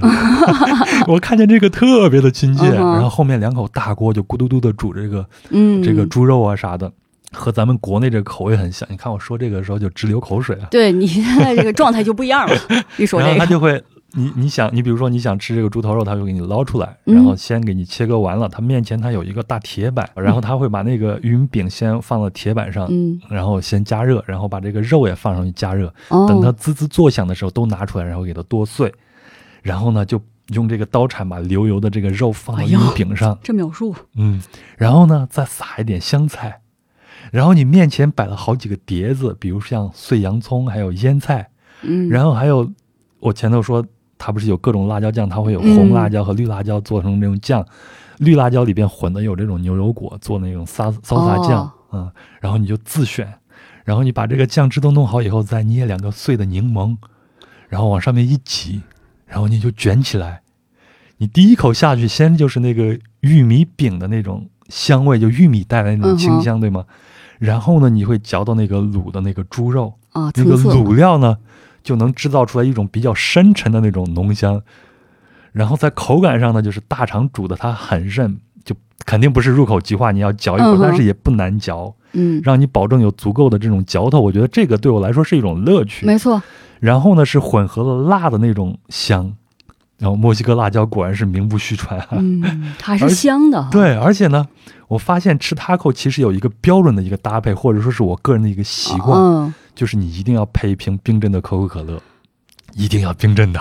我看见这个特别的亲切，然后后面两口大锅就咕嘟嘟的煮这个，嗯，这个猪肉啊啥的。和咱们国内这个口味很像，你看我说这个时候就直流口水啊。对你现在这个状态就不一样了，一说这个，然后他就会，你你想，你比如说你想吃这个猪头肉，他就给你捞出来，然后先给你切割完了，他面前他有一个大铁板，然后他会把那个玉米饼先放到铁板上，嗯，然后先加热，然后把这个肉也放上去加热，等它滋滋作响的时候都拿出来，然后给它剁碎，然后呢就用这个刀铲把流油的这个肉放到玉米饼上，这描述，嗯，然后呢再撒一点香菜。然后你面前摆了好几个碟子，比如像碎洋葱，还有腌菜，嗯，然后还有我前头说它不是有各种辣椒酱，它会有红辣椒和绿辣椒做成那种酱，绿辣椒里边混的有这种牛油果做那种沙烧撒酱，嗯，然后你就自选，然后你把这个酱汁都弄好以后，再捏两个碎的柠檬，然后往上面一挤，然后你就卷起来，你第一口下去，先就是那个玉米饼的那种香味，就玉米带来那种清香，对吗？然后呢，你会嚼到那个卤的那个猪肉啊，那个卤料呢，就能制造出来一种比较深沉的那种浓香。然后在口感上呢，就是大肠煮的它很韧，就肯定不是入口即化，你要嚼一口，但是也不难嚼，嗯，让你保证有足够的这种嚼头。我觉得这个对我来说是一种乐趣，没错。然后呢，是混合了辣的那种香。然后墨西哥辣椒果然是名不虚传啊，嗯，它是香的。对，而且呢，我发现吃 taco 其实有一个标准的一个搭配，或者说是我个人的一个习惯，就是你一定要配一瓶冰镇的可口可乐，一定要冰镇的，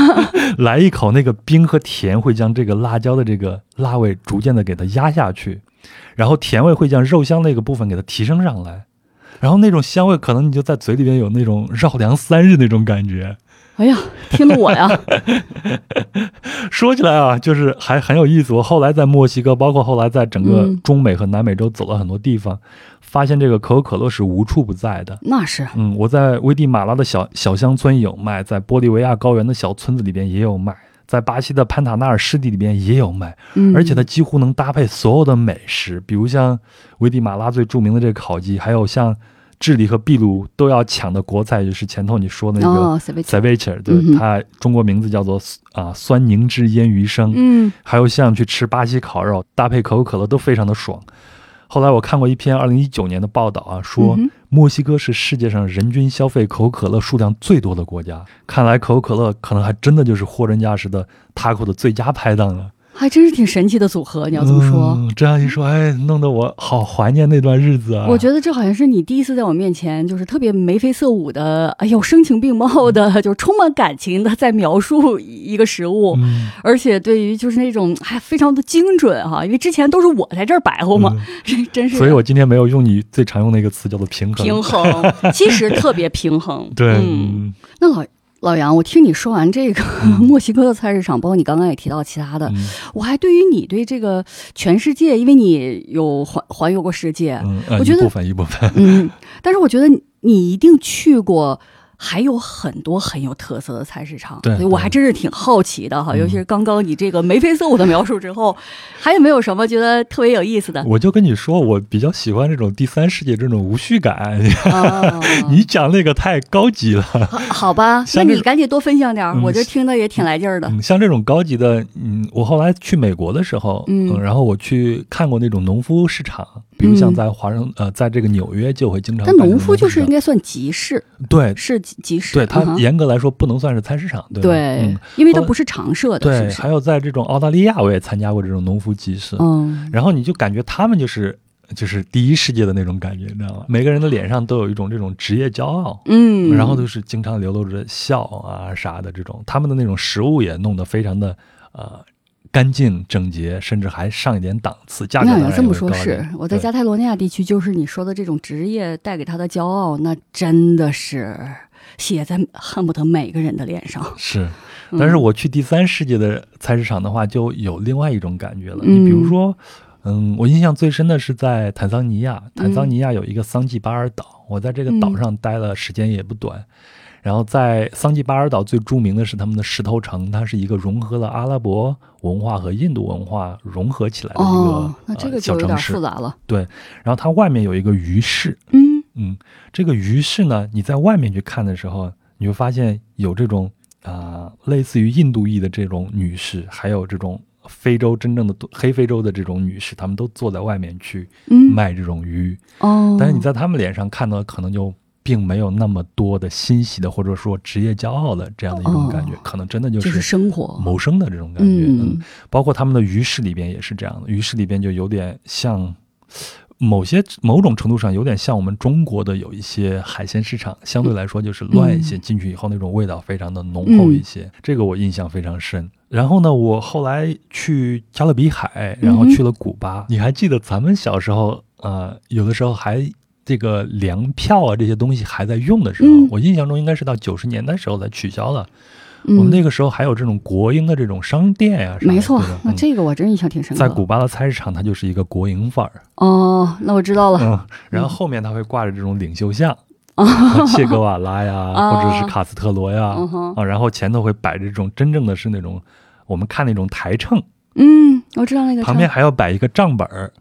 来一口那个冰和甜会将这个辣椒的这个辣味逐渐的给它压下去，然后甜味会将肉香那个部分给它提升上来，然后那种香味可能你就在嘴里边有那种绕梁三日那种感觉。哎呀，听得我呀！说起来啊，就是还很有意思。我后来在墨西哥，包括后来在整个中美和南美洲走了很多地方，发现这个可口可乐是无处不在的。那是，嗯，我在危地马拉的小小乡村有卖，在玻利维亚高原的小村子里边也有卖，在巴西的潘塔纳尔湿地里边也有卖，而且它几乎能搭配所有的美食，比如像危地马拉最著名的这个烤鸡，还有像。智利和秘鲁都要抢的国菜，就是前头你说的那个 ceviche，对，它中国名字叫做啊酸凝汁腌鱼生。嗯，还有像去吃巴西烤肉，搭配可口可乐都非常的爽。后来我看过一篇二零一九年的报道啊，说墨西哥是世界上人均消费可口可乐数量最多的国家。看来可口可乐可能还真的就是货真价实的 taco 的最佳拍档了。还真是挺神奇的组合，你要这么说。这样一说，哎，弄得我好怀念那段日子啊！我觉得这好像是你第一次在我面前，就是特别眉飞色舞的，哎呦，声情并茂的，就是充满感情的在描述一个食物，而且对于就是那种还非常的精准哈，因为之前都是我在这儿白活嘛，真是。所以我今天没有用你最常用的一个词，叫做平衡。平衡，其实特别平衡。对，嗯，那老。老杨，我听你说完这个 墨西哥的菜市场，包括你刚刚也提到其他的，我还对于你对这个全世界，因为你有环环游过世界，我觉得一部分一部分，嗯，但是我觉得你一定去过。还有很多很有特色的菜市场，所以我还真是挺好奇的哈。尤其是刚刚你这个眉飞色舞的描述之后，还有没有什么觉得特别有意思的？我就跟你说，我比较喜欢这种第三世界这种无序感。你讲那个太高级了，好吧？那你赶紧多分享点，我这听的也挺来劲儿的。像这种高级的，嗯，我后来去美国的时候，嗯，然后我去看过那种农夫市场。比如像在华盛呃，在这个纽约就会经常。但农夫就是应该算集市，对，是集市。对，它严格来说不能算是菜市场，对对，因为它不是常设的。对，还有在这种澳大利亚，我也参加过这种农夫集市。嗯，然后你就感觉他们就是就是第一世界的那种感觉，你知道吗？每个人的脸上都有一种这种职业骄傲，嗯，然后都是经常流露着笑啊啥的这种，他们的那种食物也弄得非常的呃。干净整洁，甚至还上一点档次，价格当然这么说，是我在加泰罗尼亚地区，就是你说的这种职业带给他的骄傲，那真的是写在恨不得每个人的脸上。是，但是我去第三世界的菜市场的话，就有另外一种感觉了。你比如说，嗯，我印象最深的是在坦桑尼亚，坦桑尼亚有一个桑季巴尔岛，我在这个岛上待了时间也不短。然后在桑吉巴尔岛最著名的是他们的石头城，它是一个融合了阿拉伯文化和印度文化融合起来的一个小城市。复杂了。对，然后它外面有一个鱼市。嗯嗯，这个鱼市呢，你在外面去看的时候，你会发现有这种啊，类似于印度裔的这种女士，还有这种非洲真正的黑非洲的这种女士，她们都坐在外面去卖这种鱼。哦，但是你在她们脸上看到可能就。并没有那么多的欣喜的，或者说职业骄傲的这样的一种感觉，可能真的就是生活谋生的这种感觉。嗯，包括他们的鱼市里边也是这样的，鱼市里边就有点像某些某种程度上有点像我们中国的有一些海鲜市场，相对来说就是乱一些，进去以后那种味道非常的浓厚一些。这个我印象非常深。然后呢，我后来去加勒比海，然后去了古巴。你还记得咱们小时候，呃，有的时候还。这个粮票啊，这些东西还在用的时候，我印象中应该是到九十年代时候才取消了。我们那个时候还有这种国营的这种商店呀，没错。那这个我真印象挺深。在古巴的菜市场，它就是一个国营范儿。哦，那我知道了。嗯，然后后面它会挂着这种领袖像，切格瓦拉呀，或者是卡斯特罗呀，啊，然后前头会摆着这种真正的是那种我们看那种台秤。嗯，我知道那个。旁边还要摆一个账本儿。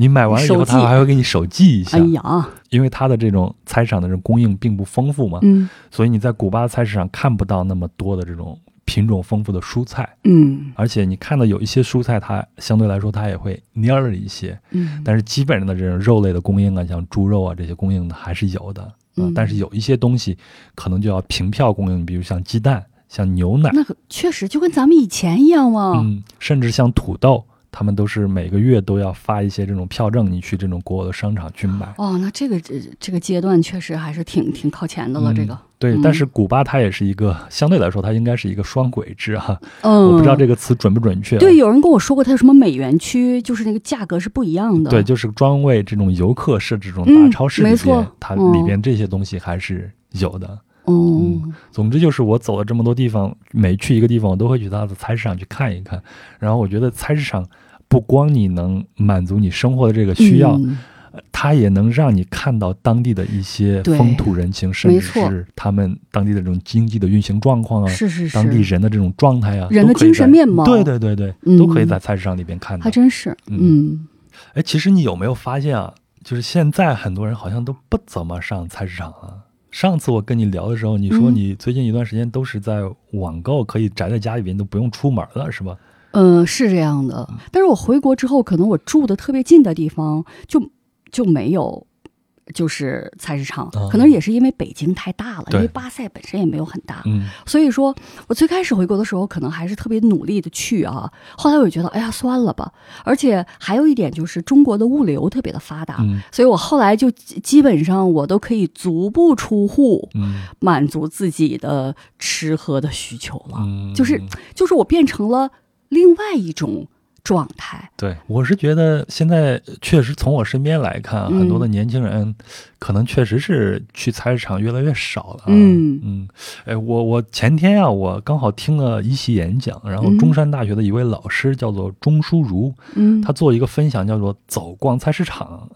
你买完了以后，他还会给你手记一下。哎呀，因为他的这种菜市场的这种供应并不丰富嘛，嗯，所以你在古巴菜市场看不到那么多的这种品种丰富的蔬菜，嗯，而且你看到有一些蔬菜，它相对来说它也会蔫儿一些，嗯，但是基本上的这种肉类的供应啊，像猪肉啊这些供应的还是有的，嗯，但是有一些东西可能就要凭票供应，比如像鸡蛋、像牛奶，那确实就跟咱们以前一样嘛，嗯，甚至像土豆。他们都是每个月都要发一些这种票证，你去这种国有的商场去买。哦，那这个这这个阶段确实还是挺挺靠前的了。这个对，但是古巴它也是一个相对来说，它应该是一个双轨制哈。嗯，我不知道这个词准不准确。对，有人跟我说过，它有什么美元区，就是那个价格是不一样的。对，就是专为这种游客设置这种大超市，没错，它里边这些东西还是有的。嗯，总之就是我走了这么多地方，每去一个地方，我都会去他的菜市场去看一看。然后我觉得菜市场不光你能满足你生活的这个需要，它也能让你看到当地的一些风土人情，甚至是他们当地的这种经济的运行状况啊，是是是，当地人的这种状态啊，人的精神面貌，对对对对，都可以在菜市场里边看到。还真是，嗯。哎，其实你有没有发现啊？就是现在很多人好像都不怎么上菜市场了。上次我跟你聊的时候，你说你最近一段时间都是在网购，可以宅在家里边都不用出门了，是吧？嗯，是这样的。但是我回国之后，可能我住的特别近的地方就就没有。就是菜市场，可能也是因为北京太大了，因为巴塞本身也没有很大，所以说我最开始回国的时候，可能还是特别努力的去啊。后来我就觉得，哎呀，算了吧。而且还有一点就是，中国的物流特别的发达，所以我后来就基本上我都可以足不出户，满足自己的吃喝的需求了。就是就是我变成了另外一种。状态对，我是觉得现在确实从我身边来看，很多的年轻人可能确实是去菜市场越来越少了。嗯嗯，哎，我我前天啊，我刚好听了一席演讲，然后中山大学的一位老师叫做钟书如，嗯，他做一个分享叫做“走逛菜市场”，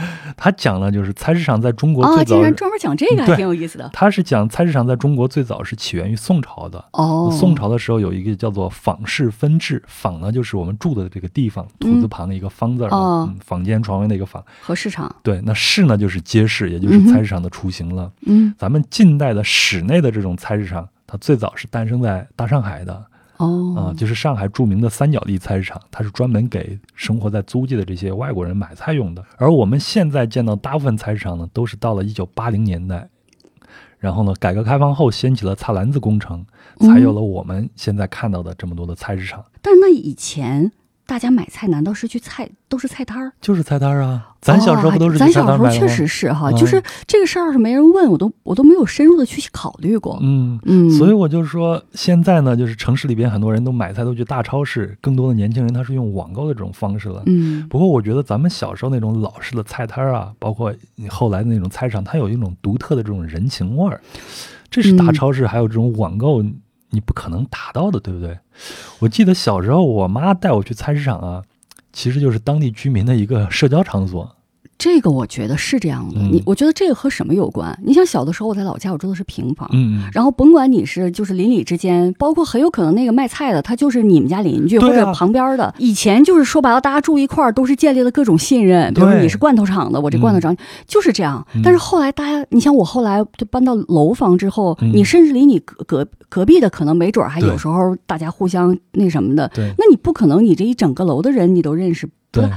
他讲了就是菜市场在中国最早，竟然专门讲这个，还挺有意思的。他是讲菜市场在中国最早是起源于宋朝的。哦，宋朝的时候有一个叫做坊市分治，坊呢就是我们住。的这个地方，土字旁的一个方字儿，坊间床位那个坊和市场。对，那市呢就是街市，也就是菜市场的雏形了。嗯，咱们近代的室内的这种菜市场，它最早是诞生在大上海的。哦，啊，就是上海著名的三角地菜市场，它是专门给生活在租界的这些外国人买菜用的。而我们现在见到大部分菜市场呢，都是到了一九八零年代，然后呢，改革开放后掀起了菜篮子工程，才有了我们现在看到的这么多的菜市场。但那以前。大家买菜难道是去菜都是菜摊儿？就是菜摊儿啊！咱小时候不都是咱小时候确实是哈，就是这个事儿要是没人问我都我都没有深入的去考虑过。嗯嗯，所以我就说现在呢，就是城市里边很多人都买菜都去大超市，更多的年轻人他是用网购的这种方式了。嗯，不过我觉得咱们小时候那种老式的菜摊儿啊，包括你后来的那种菜场，它有一种独特的这种人情味儿，这是大超市还有这种网购。你不可能达到的，对不对？我记得小时候，我妈带我去菜市场啊，其实就是当地居民的一个社交场所。这个我觉得是这样的，你我觉得这个和什么有关？你想小的时候我在老家，我住的是平房，嗯，然后甭管你是就是邻里之间，包括很有可能那个卖菜的他就是你们家邻居或者旁边的，以前就是说白了，大家住一块儿都是建立了各种信任，比如你是罐头厂的，我这罐头厂就是这样。但是后来大家，你像我后来就搬到楼房之后，你甚至离你隔隔隔壁的可能没准还有时候大家互相那什么的，那你不可能你这一整个楼的人你都认识，对。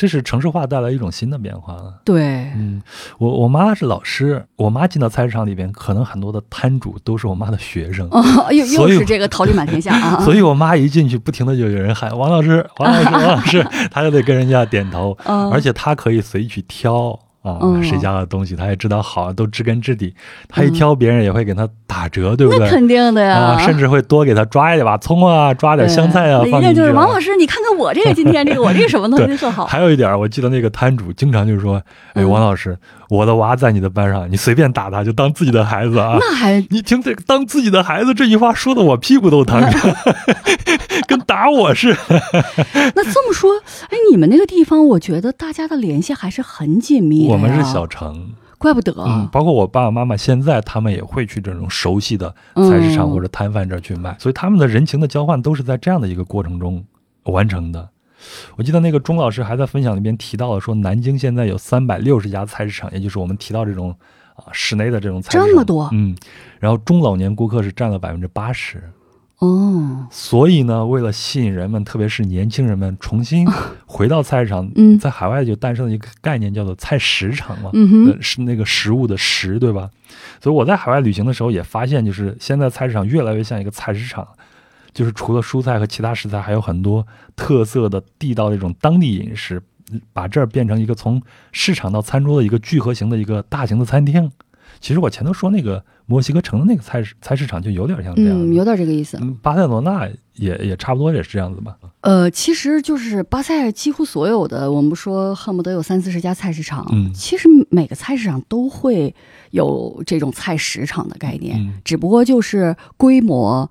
这是城市化带来一种新的变化了。对，嗯，我我妈是老师，我妈进到菜市场里边，可能很多的摊主都是我妈的学生，又又是这个桃李满天下啊！所以我妈一进去，不停的就有人喊王老师，王老师，王老师，她就得跟人家点头，而且她可以随意去挑。啊，谁家的东西他也知道好，都知根知底。他一挑，别人也会给他打折，对不对？那肯定的呀。啊，甚至会多给他抓一点把葱啊，抓点香菜啊。人家就是王老师，你看看我这个今天这个我这个什么东西 特好。还有一点，我记得那个摊主经常就是说：“哎，王老师。”我的娃在你的班上，你随便打他，就当自己的孩子啊！那还你听这当自己的孩子这句话说的我屁股都疼，跟打我似的。那这么说，哎，你们那个地方，我觉得大家的联系还是很紧密。我们是小城，怪不得。嗯，包括我爸爸妈妈现在，他们也会去这种熟悉的菜市场或者摊贩这儿去卖，所以他们的人情的交换都是在这样的一个过程中完成的。我记得那个钟老师还在分享里边提到了，说南京现在有三百六十家菜市场，也就是我们提到这种啊室内的这种菜市场，这么多，嗯，然后中老年顾客是占了百分之八十，哦，所以呢，为了吸引人们，特别是年轻人们重新 回到菜市场，嗯，在海外就诞生了一个概念，叫做菜食场嘛，嗯是那个食物的食，对吧？所以我在海外旅行的时候也发现，就是现在菜市场越来越像一个菜市场。就是除了蔬菜和其他食材，还有很多特色的地道的一种当地饮食，把这儿变成一个从市场到餐桌的一个聚合型的一个大型的餐厅。其实我前头说那个墨西哥城的那个菜市菜市场就有点像这样，嗯，有点这个意思。巴塞罗那也也差不多也是这样子吧？呃，其实就是巴塞几乎所有的，我们说恨不得有三四十家菜市场，嗯，其实每个菜市场都会有这种菜市场的概念，嗯只不过就是规模。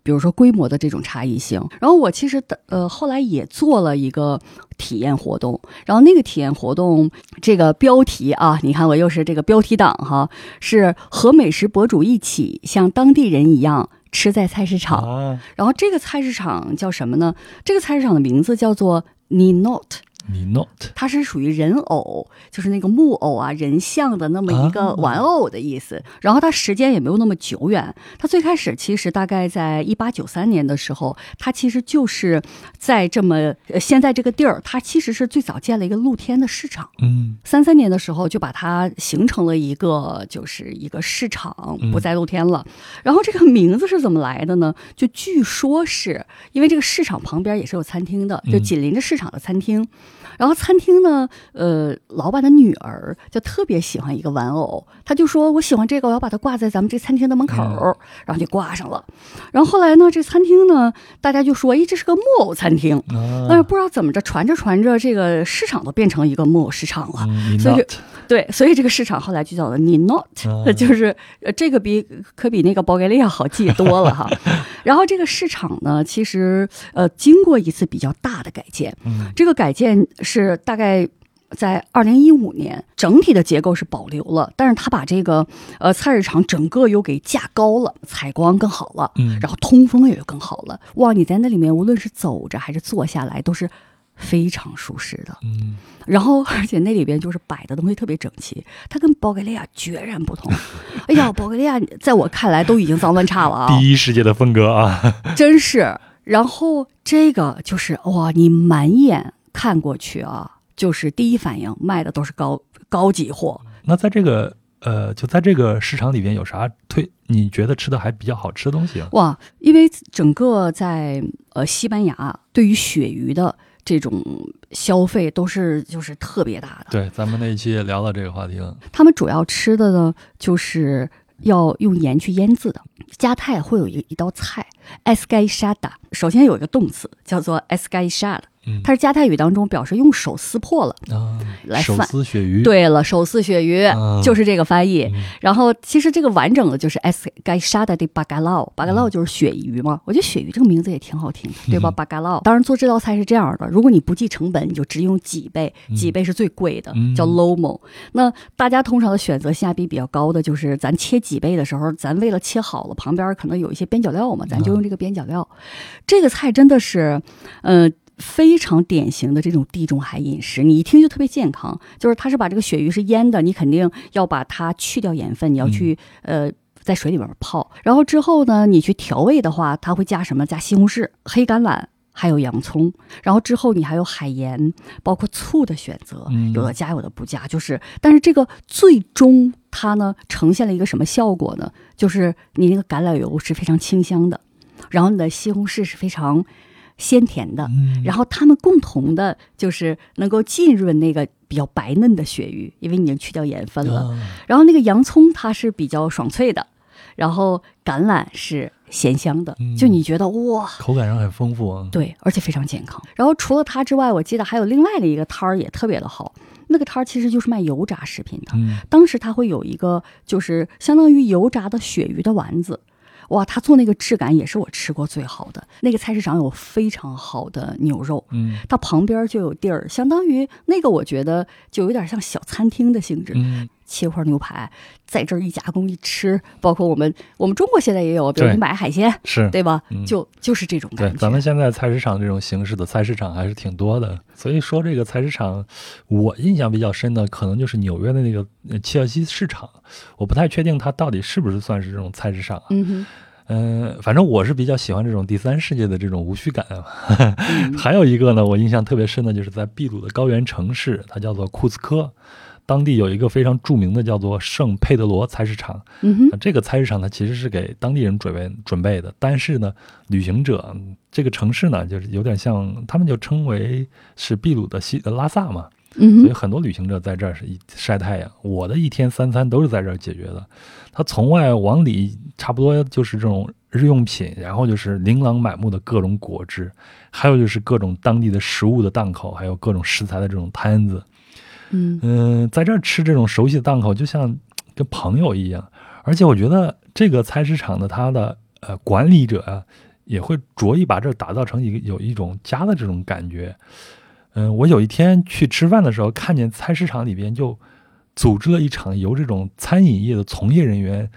呃，比如说规模的这种差异性，然后我其实的呃后来也做了一个体验活动，然后那个体验活动这个标题啊，你看我又是这个标题党哈，是和美食博主一起像当地人一样吃在菜市场，啊，然后这个菜市场叫什么呢？这个菜市场的名字叫做 Ninot。你 not 它是属于人偶，就是那个木偶啊、人像的那么一个玩偶的意思。然后它时间也没有那么久远，它最开始其实大概在一八九三年的时候，它其实就是在这么呃现在这个地儿，它其实是最早建了一个露天的市场。嗯三三年的时候就把它形成了一个就是一个市场，嗯不再露天了。然后这个名字是怎么来的呢？就据说是因为这个市场旁边也是有餐厅的，就嗯紧邻着市场的餐厅。然后餐厅呢，呃，老板的女儿就特别喜欢一个玩偶，她就说：“我喜欢这个，我要把它挂在咱们这餐厅的门口。嗯然后就挂上了。然后后来呢，这餐厅呢，大家就说：“诶，这是个木偶餐厅。”啊，但是不知道怎么着，传着传着，这个市场都变成一个木偶市场了。嗯所以对，所以这个市场后来就叫做 Ninot，、啊 就是呃这个比可比那个保加利亚好记多了哈。然后这个市场呢，其实呃经过一次比较大的改建，嗯这个改建是大概。在二零一五年，整体的结构是保留了，但是他把这个呃菜市场整个又给架高了，采光更好了，嗯然后通风也更好了。哇，你在那里面无论是走着还是坐下来，都是非常舒适的。嗯然后，而且那里边就是摆的东西特别整齐，它跟保加利亚决然不同。哎呀，保加利亚在我看来都已经脏乱差了啊，第一世界的风格啊，真是。然后这个就是哇，你满眼看过去啊，就是第一反应卖的都是高高级货。那在这个呃，就在这个市场里边有啥推？你觉得吃的还比较好吃的东西啊？哇，因为整个在呃西班牙，对于鳕鱼的这种消费都是就是特别大的。对，咱们那一期也聊到这个话题了。他们主要吃的呢，就是要用盐去腌制的。加泰会有一一道菜 e s c a i s h a d a 首先有一个动词叫做 e s c a i s h a d 嗯它是加泰语当中表示用手撕破了。来饭撕鳕鱼，对了，手撕鳕鱼、啊就是这个翻译。嗯然后其实这个完整的就是 s g a i s h a d a de b a g a l a o b a g a l a o 就是鳕鱼嘛。我觉得鳕鱼这个名字也挺好听的，对吧嗯？bacalao。当然做这道菜是这样的，如果你不计成本，你就只用几倍，几倍是最贵的，嗯叫 lomo。那大家通常的选择性价比比较高的就是咱切几倍的时候，咱为了切好了，旁边可能有一些边角料嘛，咱就用这个边角料。这个菜真的是，呃。非常典型的这种地中海饮食，你一听就特别健康。就是它是把这个鳕鱼是腌的，你肯定要把它去掉盐分，你要去、呃在水里边泡。然后之后呢，你去调味的话，它会加什么？加西红柿、黑橄榄。还有洋葱，然后之后你还有海盐，包括醋的选择，嗯有的加有的不加，就是，但是这个最终它呢呈现了一个什么效果呢？就是你那个橄榄油是非常清香的，然后你的西红柿是非常鲜甜的，嗯，然后它们共同的就是能够浸润那个比较白嫩的鳕鱼，因为你已经去掉盐分了。啊然后那个洋葱它是比较爽脆的，然后橄榄是咸香的，嗯就你觉得哇。口感上很丰富啊。对，而且非常健康。然后除了它之外，我记得还有另外的一个摊儿也特别的好，那个摊儿其实就是卖油炸食品的。嗯当时他会有一个就是相当于油炸的鳕鱼的丸子，哇，他做那个质感也是我吃过最好的。那个菜市场有非常好的牛肉，嗯它旁边就有地儿，相当于那个我觉得就有点像小餐厅的性质。嗯，切块牛排，在这儿一加工一吃，包括我们我们中国现在也有，比如你买海鲜，是对吧？嗯就就是这种对感，觉。咱们现在菜市场这种形式的菜市场还是挺多的。所以说这个菜市场，我印象比较深的可能就是纽约的那个呃切尔西市场，我不太确定它到底是不是算是这种菜市场啊。嗯哼，嗯、反正我是比较喜欢这种第三世界的这种无序感 还有一个呢，我印象特别深的就是在秘鲁的高原城市，它叫做库斯科，当地有一个非常著名的叫做圣佩德罗菜市场。这个菜市场呢，其实是给当地人准备准备的，但是呢，旅行者嗯这个城市呢，就是有点像他们就称为是秘鲁的西呃拉萨嘛。嗯所以很多旅行者在这儿是一晒太阳。我的一天三餐都是在这儿解决的。他从外往里，差不多就是这种日用品，然后就是琳琅满目的各种果汁，还有就是各种当地的食物的档口，还有各种食材的这种摊子。嗯嗯，在这儿吃这种熟悉的档口，就像跟朋友一样。而且我觉得这个菜市场的它的呃管理者啊，也会着意把这儿打造成一个有一种家的这种感觉。嗯，我有一天去吃饭的时候，看见菜市场里边就组织了一场由这种餐饮业的从业人员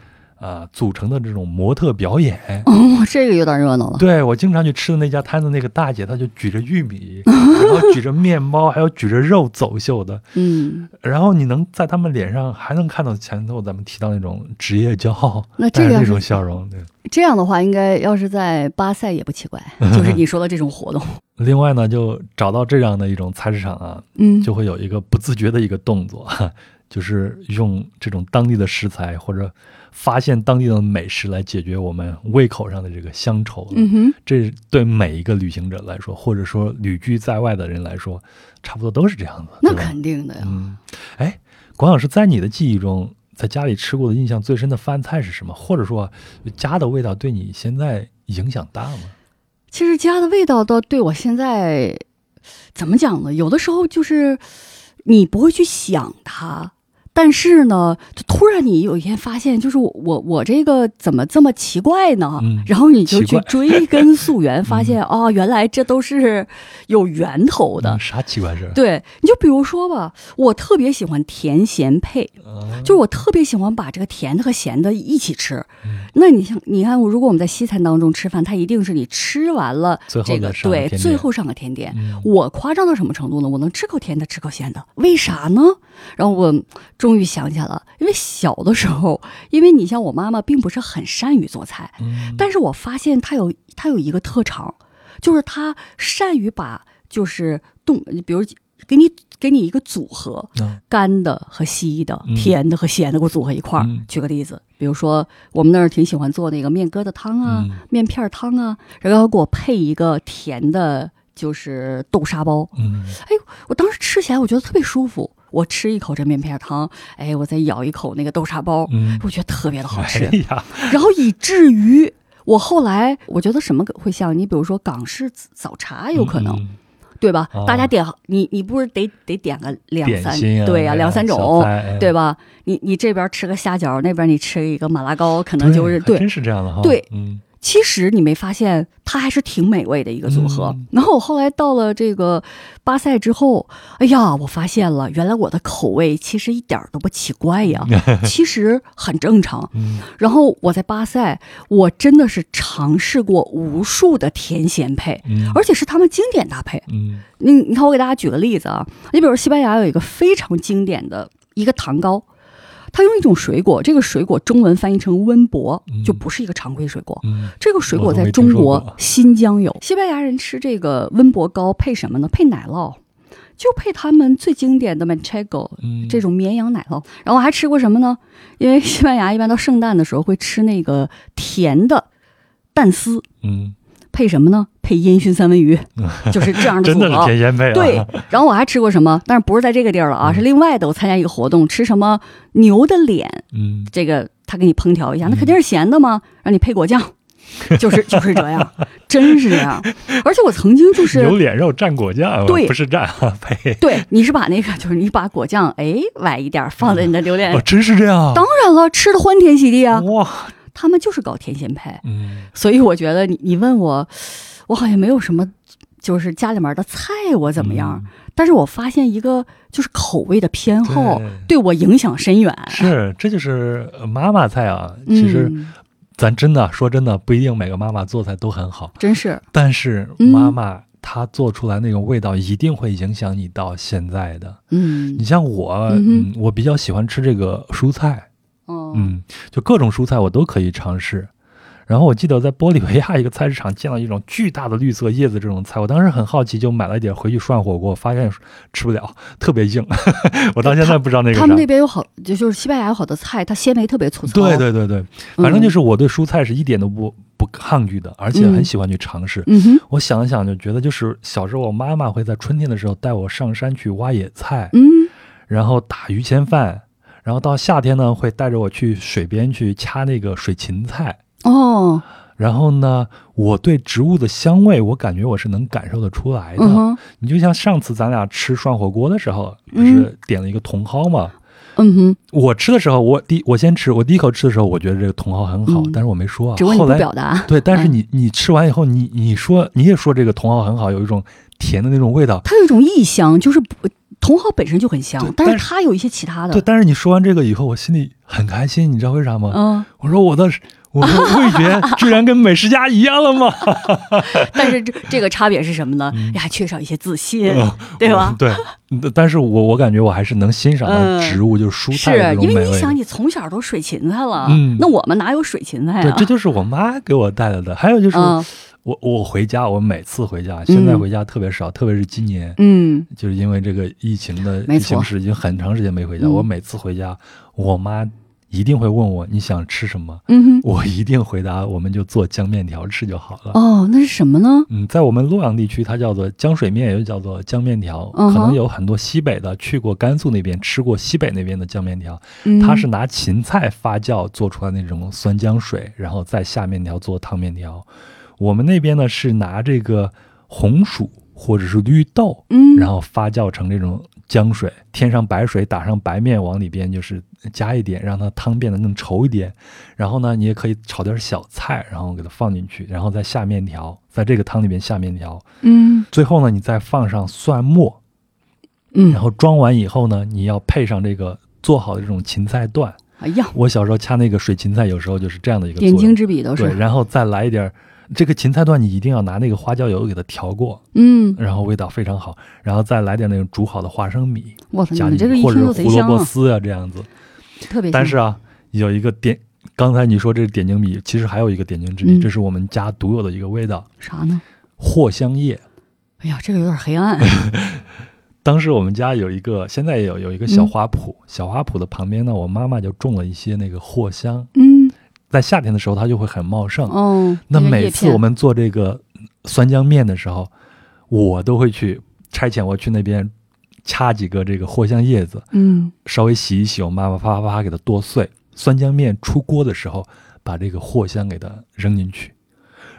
啊、组成的这种模特表演。哦，这个有点热闹了。对我经常去吃的那家摊子，那个大姐她就举着玉米，然后举着面包，还有举着肉走秀的。嗯，然后你能在他们脸上还能看到前头咱们提到那种职业骄傲，那这个那种笑容。对，这样的话，应该要是在巴塞也不奇怪，就是你说的这种活动。另外呢，就找到这样的一种菜市场啊，嗯，就会有一个不自觉的一个动作，就是用这种当地的食材或者发现当地的美食来解决我们胃口上的这个乡愁。嗯哼，这对每一个旅行者来说，或者说旅居在外的人来说，差不多都是这样子。那肯定的呀。嗯，哎，管老师，在你的记忆中，在家里吃过的印象最深的饭菜是什么？或者说，家的味道对你现在影响大吗？其实家的味道倒对我现在怎么讲呢？有的时候就是你不会去想它，但是呢，就突然你有一天发现，就是我我我这个怎么这么奇怪呢？嗯然后你就去追根溯源，发现哦，原来这都是有源头的。嗯啥奇怪事儿？对，你就比如说吧，我特别喜欢甜咸配，啊就是我特别喜欢把这个甜的和咸的一起吃。嗯那你像，你看，如果我们在西餐当中吃饭，它一定是你吃完了这个对最后上个甜点。嗯我夸张到什么程度呢？我能吃口甜的，吃口咸的，为啥呢？然后我终于想起来了，因为小的时候，因为你像我妈妈并不是很善于做菜，嗯但是我发现她有她有一个特长，就是她善于把就是动，比如给你给你一个组合，嗯。干的和稀的、嗯。甜的和咸的给我组合一块儿。嗯。举个例子，比如说我们那儿挺喜欢做那个面疙瘩汤啊、嗯。面片儿汤啊，然后给我配一个甜的，就是豆沙包。嗯。哎我当时吃起来我觉得特别舒服，我吃一口这面片儿汤，哎，我再咬一口那个豆沙包，嗯，我觉得特别的好吃。哎，然后以至于我后来我觉得什么会像你，比如说港式早茶有可能。嗯对吧？哦大家点你你不是得得点个两三啊，对呀、哎两三种，菜对？吧？你你这边吃个虾饺，那边你吃一个马拉糕，可能就是对。还真是这样的哈。对嗯其实你没发现，它还是挺美味的一个组合。嗯然后我后来到了这个巴塞之后，哎呀，我发现了，原来我的口味其实一点儿都不奇怪呀，其实很正常。嗯然后我在巴塞，我真的是尝试过无数的甜咸配，嗯，而且是他们经典搭配。嗯你你看，我给大家举个例子啊，你比如西班牙有一个非常经典的一个糖糕，它用一种水果，这个水果中文翻译成温博嗯，就不是一个常规水果。嗯这个水果在中国新疆有，西班牙人吃这个温博糕配什么呢？配奶酪，就配他们最经典的 manchego 嗯，这种绵羊奶酪。然后还吃过什么呢？因为西班牙一般到圣诞的时候会吃那个甜的蛋丝，嗯，配什么呢？配烟熏三文鱼，就是这样的真的是组合。甜咸配啊。对，然后我还吃过什么？但是不是在这个地儿了啊？嗯是另外的。我参加一个活动，吃什么牛的脸，嗯这个他给你烹调一下，那嗯肯定是咸的嘛，让你配果酱，就是就是这样，真是这样。而且我曾经就牛是。脸肉蘸果酱，对不是蘸啊，呸，对，你是把那个，就是你把果酱哎崴一点放在你的榴莲哦，，真是这样，当然了，吃的欢天喜地啊。哇，他们就是搞天仙配，嗯。所以我觉得你你问我，我好像没有什么，就是家里面的菜我怎么样，？但是我发现一个就是口味的偏好对。对我影响深远。是，这就是呃妈妈菜啊。其实嗯、咱真的说真的，不一定每个妈妈做菜都很好，真是，但是嗯。妈妈她做出来那种味道，一定会影响你到现在的。嗯。你像我，我比较喜欢吃这个蔬菜，哦，嗯，就各种蔬菜我都可以尝试。然后我记得在玻利维亚一个菜市场见到一种巨大的绿色叶子这种菜，我当时很好奇，就买了一点回去涮火锅，发现吃不了，特别硬。我到现在不知道那个他们那边有好，就就是西班牙有好多菜，它纤维特别粗糙。对对对对，反正就是是我对蔬菜是一点都不不抗拒的，而且很喜欢去尝试。我想了想，就觉得就是小时候我妈妈会在春天的时候带我上山去挖野菜，嗯然后打榆钱饭，然后到夏天呢会带着我去水边去掐那个水芹菜。哦，然后呢，我对植物的香味，我感觉我是能感受得出来的。嗯，你就像上次咱俩吃涮火锅的时候，不嗯是点了一个茼蒿吗？嗯哼，我吃的时候，我第我先吃，我第一口吃的时候，我觉得这个茼蒿很好，嗯但是我没说啊。只问你不后来表达。对，但是嗯你你吃完以后，你你说你也说这个茼蒿很好，有一种甜的那种味道。它有一种异香，就是不茼蒿本身就很香，但但是它有一些其他的。对，但是你说完这个以后，我心里很开心，你知道为啥吗？嗯，我说我的我的 味觉居然跟美食家一样了吗？但是这这个差别是什么呢？也还缺少一些自信，嗯 对吧？对，但是我我感觉我还是能欣赏到嗯植物，就是蔬菜的这种因。为你想，你从小都水芹菜了，嗯那我们哪有水芹菜对，啊？这就是我妈给我带来的。还有就是嗯我我回家，我每次回家，现在回家特别少，特别是今年，嗯就是因为这个疫情的疫没错情是已经很长时间没回家。嗯我每次回家，我妈一定会问我你想吃什么，嗯哼，我一定回答我们就做江面条吃就好了。哦，那是什么呢？嗯，在我们洛阳地区，它叫做江水面，也叫做江面条。嗯可能有很多西北的去过甘肃那边吃过西北那边的江面条，嗯，它是拿芹菜发酵做出来那种酸浆水，然后再下面条做汤面条。我们那边呢是拿这个红薯或者是绿豆，嗯，然后发酵成这种浆水，添上白水，打上白面，往里边就是加一点，让它汤变得更稠一点。然后呢，你也可以炒点小菜，然后给它放进去，然后再下面条，在这个汤里边下面条。嗯最后呢，你再放上蒜末，嗯，然后装完以后呢，你要配上这个做好的这种芹菜段。哎呀，我小时候掐那个水芹菜，有时候就是这样的一个作点睛。之笔都是对，，然后再来一点儿这个芹菜段，你一定要拿那个花椒油给它调过，嗯，然后味道非常好。然后再来点那种煮好的花生米我操，加进去，你这个一或者是贼胡萝卜丝啊这样子。特别香。但是啊，有一个点，刚才你说这是点睛笔，其实还有一个点睛之笔，嗯这是我们家独有的一个味道啥呢？——藿香叶。哎呀，这个有点黑暗。当时我们家有一个，现在也有有一个嗯小花圃，小花圃的旁边呢，我妈妈就种了一些那个藿香，嗯，在夏天的时候它就会很茂盛。哦，那每次我们做这个酸浆面的时候，我都会去差遣我去那边掐几个这个藿香叶子，嗯稍微洗一洗，我妈妈啪啪啪给它剁碎。酸浆面出锅的时候，把这个藿香给它扔进去，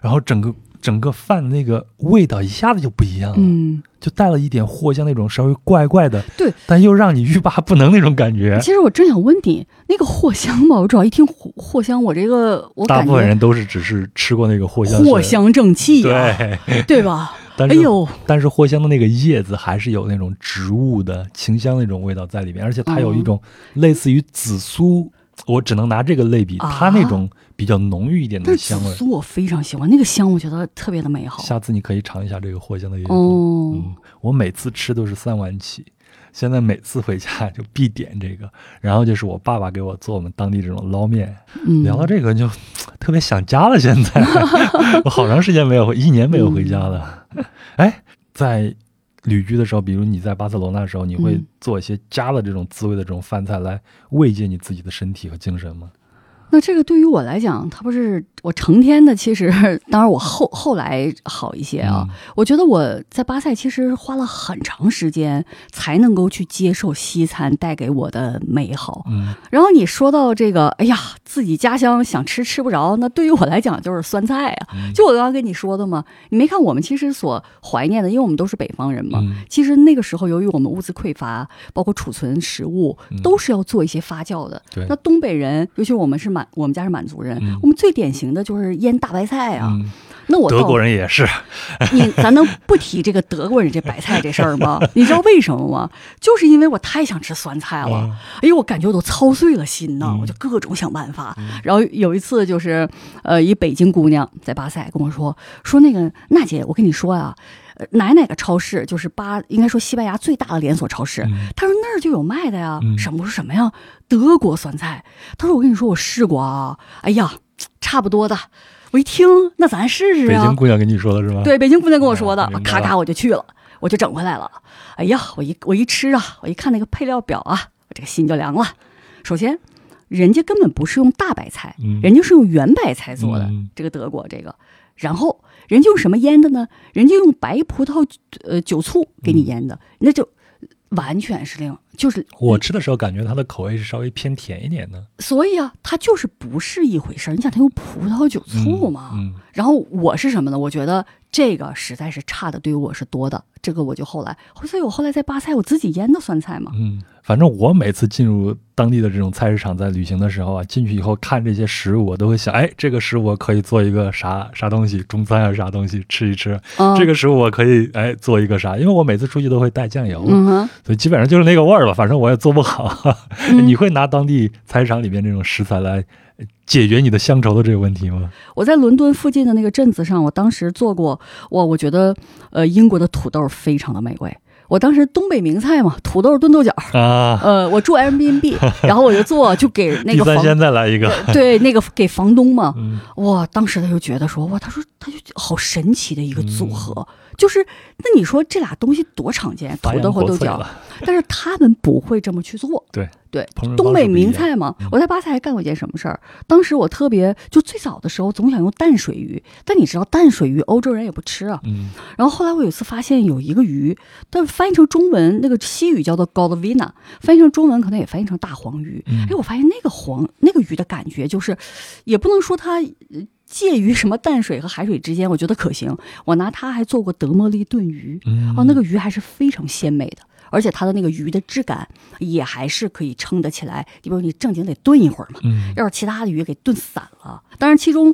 然后整个整个饭那个味道一下子就不一样了，嗯，就带了一点藿香那种稍微怪怪的，对，但又让你欲罢不能那种感觉。其实我正想问你，那个藿香吧，我主要一听藿藿香，我这个我大部分人都是只是吃过那个藿香，藿香正气呀，对，对吧？但是、哎呦，但是藿香的那个叶子还是有那种植物的清香那种味道在里面，而且它有一种类似于紫苏，我只能拿这个类比，啊它那种比较浓郁一点的香味。紫苏我非常喜欢，那个香我觉得特别的美好。下次你可以尝一下这个藿香的月饼。哦，嗯，我每次吃都是三碗起，现在每次回家就必点这个，然后就是我爸爸给我做我们当地这种捞面。嗯，聊到这个就特别想家了，现在 我好长时间没有回，一年没有回家了。哎，在旅居的时候，比如你在巴塞罗那的时候，你会嗯做一些家的这种滋味的这种饭菜来慰藉你自己的身体和精神吗？那这个对于我来讲，它不是我成天的，其实当然我后后来好一些啊。我觉得我在巴塞其实花了很长时间才能够去接受西餐带给我的美好。嗯然后你说到这个，哎呀，自己家乡想吃吃不着，那对于我来讲就是酸菜啊。嗯就我刚刚跟你说的嘛，你没看我们其实所怀念的，因为我们都是北方人嘛。嗯其实那个时候，由于我们物资匮乏，包括储存食物嗯，都是要做一些发酵的。对那东北人，尤其我们是满，我们家是满族人，嗯我们最典型的就是腌大白菜啊。嗯，那我德国人，也是，你咱能不提这个德国人这白菜这事儿吗？你知道为什么吗？就是因为我太想吃酸菜了。嗯哎呦，我感觉我都操碎了心呐，嗯我就各种想办法。然后有一次就是，呃，一北京姑娘在巴塞跟我说，说那个娜姐，我跟你说啊，呃哪哪个超市就是巴，应该说西班牙最大的连锁超市，嗯她说那儿就有卖的呀。嗯什么我说什么呀？德国酸菜。他说我跟你说我试过啊，哎呀，差不多的。我一听，那咱试试啊北京。姑娘跟你说的是吧？，对，北京姑娘跟我说的咔了咔我就去了，我就整回来了。哎呀，我一我一吃啊，我一看那个配料表啊，我这个心就凉了。首先，人家根本不是用大白菜，嗯人家是用圆白菜做的。嗯这个德国这个，然后人家用什么腌的呢？人家用白葡萄呃酒醋给你腌的，那就完全是另就是我吃的时候感觉它的口味是稍微偏甜一点的，所以啊，它就是不是一回事儿。你想，它用葡萄酒醋嘛？嗯然后我是什么呢？我觉得这个实在是差的，对于我是多的。这个我就后来，所以我后来在巴塞我自己腌的酸菜嘛。嗯，反正我每次进入当地的这种菜市场，在旅行的时候啊，进去以后看这些食物，我都会想，哎，这个食物我可以做一个啥啥东西，中餐啊啥东西吃一吃。嗯、这个食物我可以哎做一个啥，因为我每次出去都会带酱油，嗯哼，所以基本上就是那个味儿吧。反正我也做不好。嗯 你会拿当地菜市场里面这种食材来解决你的乡愁的这个问题吗？我在伦敦附近的那个镇子上，我当时做过，哇，我觉得呃英国的土豆非常的美味。我当时东北名菜嘛，土豆炖豆角，啊，呃，我住 Airbnb，然后我就做，就给那个房鲜再来一个。对那个给房东嘛，嗯哇，当时他就觉得说，哇，他说他就好神奇的一个组嗯合，就是那你说这俩东西多常见，土豆和豆角，但是他们不会这么去做。对对，东北名菜嘛嗯，我在巴塞还干过一件什么事儿？当时我特别就最早的时候总想用淡水鱼，但你知道淡水鱼欧洲人也不吃啊。嗯然后后来我有一次发现有一个鱼，但翻译成中文那个西语叫做 Goldvina，翻译成中文可能也翻译成大黄鱼。嗯哎，我发现那个黄那个鱼的感觉就是，也不能说它呃介于什么淡水和海水之间，我觉得可行。我拿它还做过德莫利炖鱼，嗯，哦，那个鱼还是非常鲜美的，而且它的那个鱼的质感也还是可以撑得起来。你比如你正经得炖一会儿嘛，嗯要是其他的鱼给炖散了，当然其中。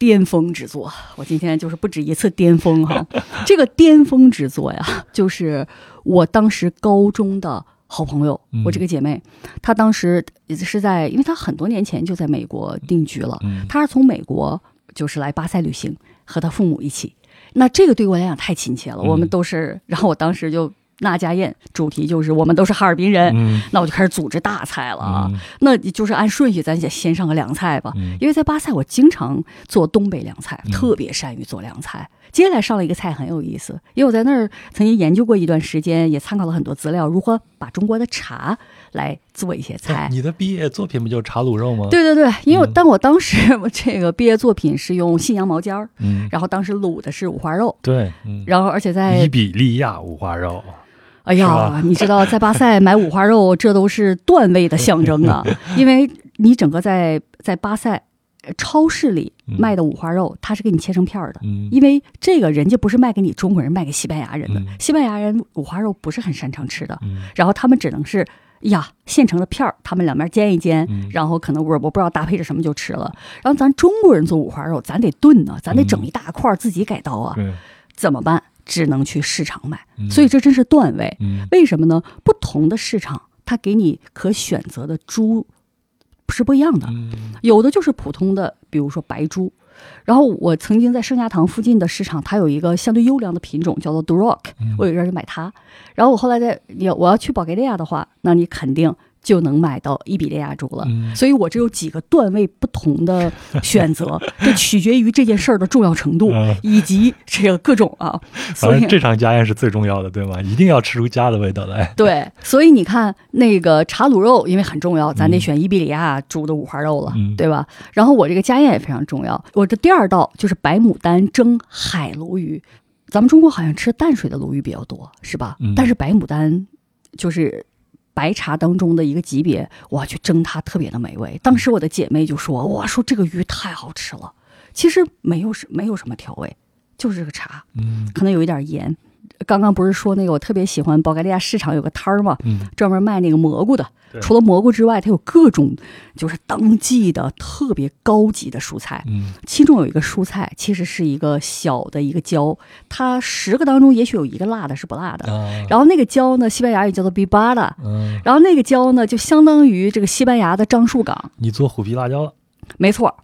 巅峰之作，我今天就是不止一次巅峰哈。这个巅峰之作呀，就是我当时高中的好朋友，嗯我这个姐妹，她当时是在，因为她很多年前就在美国定居了，嗯她是从美国就是来巴塞旅行，和他父母一起。那这个对我来讲太亲切了，嗯我们都是，然后我当时就那家宴，主题就是我们都是哈尔滨人，嗯那我就开始组织大菜了啊。嗯那就是按顺序，咱先先上个凉菜吧。嗯因为在巴塞，我经常做东北凉菜，嗯特别善于做凉菜。接下来上了一个菜很有意思，因为我在那儿曾经研究过一段时间，也参考了很多资料，如何把中国的茶来做一些哎菜。你的毕业作品不就是茶卤肉吗？，对对对，因为我嗯但我当时我这个毕业作品是用信阳毛尖儿，嗯，然后当时卤的是五花肉，对，嗯，然后而且在伊比利亚五花肉，哎呀，你知道在巴塞买五花肉，这都是段位的象征啊！因为你整个在在巴塞呃超市里卖的五花肉，它是给你切成片儿的，嗯因为这个人家不是卖给你中国人，卖给西班牙人的。嗯西班牙人五花肉不是很擅长吃的，嗯然后他们只能是。呀，现成的片儿，他们两边煎一煎，嗯然后可能我我不知道搭配着什么就吃了。然后咱中国人做五花肉，咱得炖呢，咱得整一大块儿自己改刀啊，怎么办？只能去市场买。嗯所以这真是段位。嗯为什么呢？不同的市场，它给你可选择的猪是不一样的。嗯有的就是普通的，比如说白珠。然后我曾经在圣家堂附近的市场，它有一个相对优良的品种，叫做 Duroc，嗯我有一阵儿就买它。然后我后来在你我要去保加利亚的话，那你肯定就能买到伊比利亚猪了。嗯所以我这有几个段位不同的 选择，这取决于这件事儿的重要程度嗯以及这个各种啊。所以反正这场家宴是最重要的，对吗？一定要吃出家的味道来。对，所以你看那个茶卤肉，因为很重要，咱得选伊比利亚猪的五花肉了，嗯对吧？然后我这个家宴也非常重要，我的第二道就是白牡丹蒸海鲈鱼。咱们中国好像吃淡水的鲈鱼比较多，是吧？嗯但是白牡丹就是白茶当中的一个级别，哇，去蒸它特别的美味。当时我的姐妹就说：“哇，说这个鱼太好吃了。”其实没有什没有什么调味，就是这个茶，嗯可能有一点盐。刚刚不是说那个我特别喜欢保加利亚市场有个摊儿嘛，嗯专门卖那个蘑菇的。除了蘑菇之外，它有各种就是当季的特别高级的蔬菜。嗯其中有一个蔬菜其实是一个小的一个椒，它十个当中也许有一个辣的是不辣的。啊，然后那个椒呢，西班牙语叫做 bibada，嗯，然后那个椒呢就相当于这个西班牙的樟树港。你做虎皮辣椒了，没错。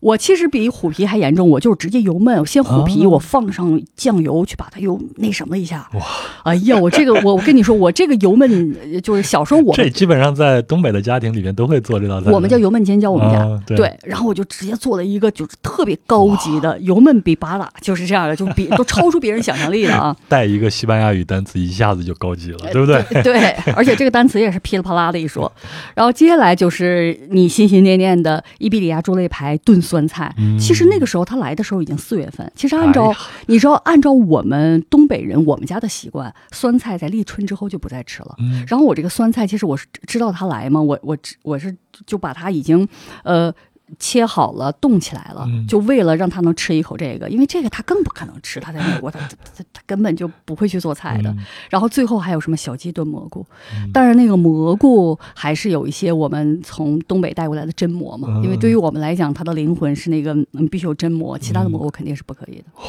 我其实比虎皮还严重，我就是直接油焖，我先虎皮，我放上酱油去把它又那什么一下。哇！哎呀，我这个我我跟你说，我这个油焖就是小时候我这基本上在东北的家庭里面都会做这道菜。我们叫油焖尖椒，我们家对。然后我就直接做了一个就是特别高级的油焖比巴拉，就是这样的，就比都超出别人想象力了啊！带一个西班牙语单词，一下子就高级了，对不对？对，而且这个单词也是噼里啪啦的一说。然后接下来就是你心心念念的伊比利亚猪肋排炖酸菜。其实那个时候他来的时候已经四月份。其实按照你知道，按照我们东北人我们家的习惯，酸菜在立春之后就不再吃了。然后我这个酸菜，其实我是知道他来嘛，我我我是就把它已经呃。切好了，冻起来了，就为了让他能吃一口这个，因为这个他更不可能吃，他在美国，他 他他根本就不会去做菜的。然后最后还有什么小鸡炖蘑菇，但是那个蘑菇还是有一些我们从东北带过来的真蘑嘛，因为对于我们来讲，它的灵魂是那个嗯必须有真蘑，其他的蘑菇肯定是不可以的。哇，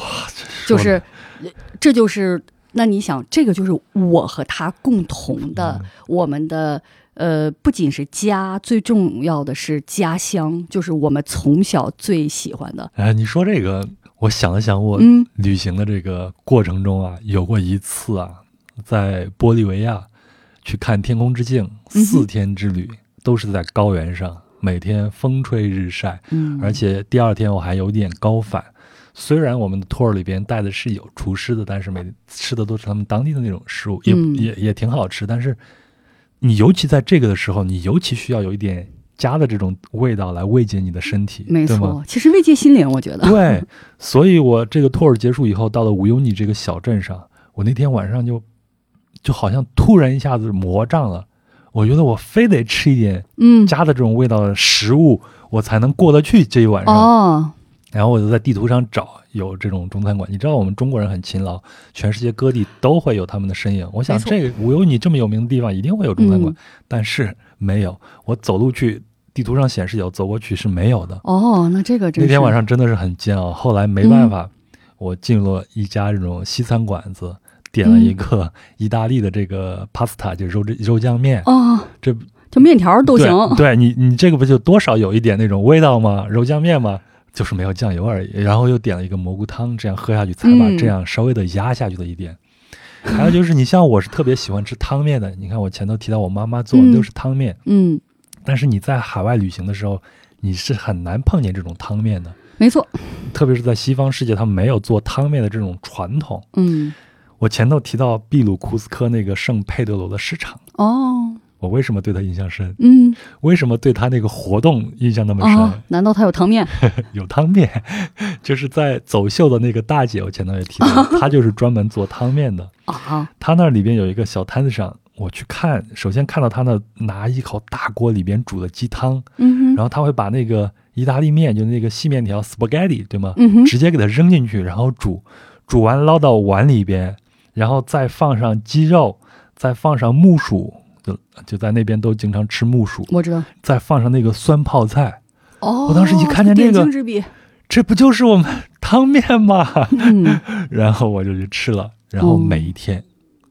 就是，这就是那你想，这个就是我和他共同的我们的。呃，不仅是家，最重要的是家乡，就是我们从小最喜欢的。哎，你说这个，我想了想，我旅行的这个过程中啊，有过一次啊，在玻利维亚去看天空之镜，四天之旅都是在高原上，每天风吹日晒，嗯，而且第二天我还有点高反。虽然我们的 tour 里边带的是有厨师的，但是每吃的都是他们当地的那种食物，也也也挺好吃，但是。你尤其在这个的时候，你尤其需要有一点家的这种味道来慰藉你的身体，没错，其实慰藉心灵，我觉得。对，所以我这个托儿结束以后，到了无忧你这个小镇上，我那天晚上就就好像突然一下子魔障了，我觉得我非得吃一点嗯家的这种味道的食物，我才能过得去这一晚上。哦。然后我就在地图上找有这种中餐馆，你知道我们中国人很勤劳，全世界各地都会有他们的身影。我想这个无有你这么有名的地方，一定会有中餐馆，但是没有。我走路去，地图上显示有，走过去是没有的。哦，那这个真那天晚上真的是很煎熬。后来没办法，我进入了一家这种西餐馆子，点了一个意大利的这个 pasta，就是肉肉酱面。哦，这就面条都行。对你，你这个不就多少有一点那种味道吗？肉酱面吗？就是没有酱油而已，然后又点了一个蘑菇汤，这样喝下去才把这样稍微的压下去了一点。还有就是，你像我是特别喜欢吃汤面的，你看我前头提到我妈妈做的都是汤面，嗯，但是你在海外旅行的时候，你是很难碰见这种汤面的。没错，特别是在西方世界，他们没有做汤面的这种传统。嗯，我前头提到秘鲁库斯科那个圣佩德罗的市场。哦。我为什么对他印象深？嗯，为什么对他那个活动印象那么深？难道他有汤面？有汤面，就是在走秀的那个大姐，我前头也提到，她就是专门做汤面的啊。她那里边有一个小摊子上，我去看，首先看到她那拿一口大锅里边煮的鸡汤，嗯，然后他会把那个意大利面，就那个细面条 spaghetti，对吗？嗯直接给它扔进去，然后煮，煮完捞到碗里边，然后再放上鸡肉，再放上木薯。就就在那边都经常吃木薯，我知道。再放上那个酸泡菜，哦，我当时一看见这个，这不就是我们汤面吗？然后我就去吃了，然后每一天，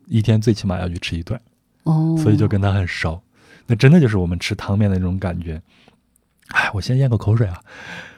一天最起码要去吃一顿，哦，所以就跟他很熟。那真的就是我们吃汤面的那种感觉。哎，我先咽个口水啊。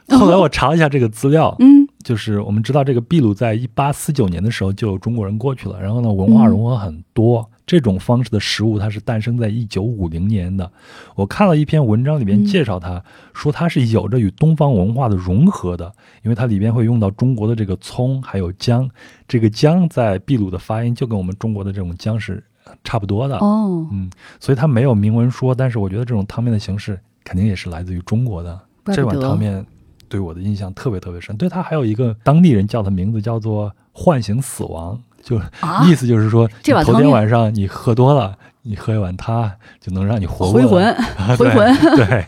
后来我查了一下这个资料，嗯，就是我们知道这个秘鲁在一八四九年的时候就有中国人过去了，然后呢，文化融合很多。这种方式的食物，它是诞生在一九五零年的。我看了一篇文章，里面介绍它，说它是有着与东方文化的融合的，因为它里边会用到中国的这个葱，还有姜。这个姜在秘鲁的发音就跟我们中国的这种姜是差不多的哦。嗯，所以它没有明文说，但是我觉得这种汤面的形式肯定也是来自于中国的。这碗汤面对我的印象特别特别深。对它还有一个当地人叫的名字叫做“唤醒死亡”。就意思就是说，头天晚上你喝多了，你喝一碗它就能让你活回魂，回魂。对，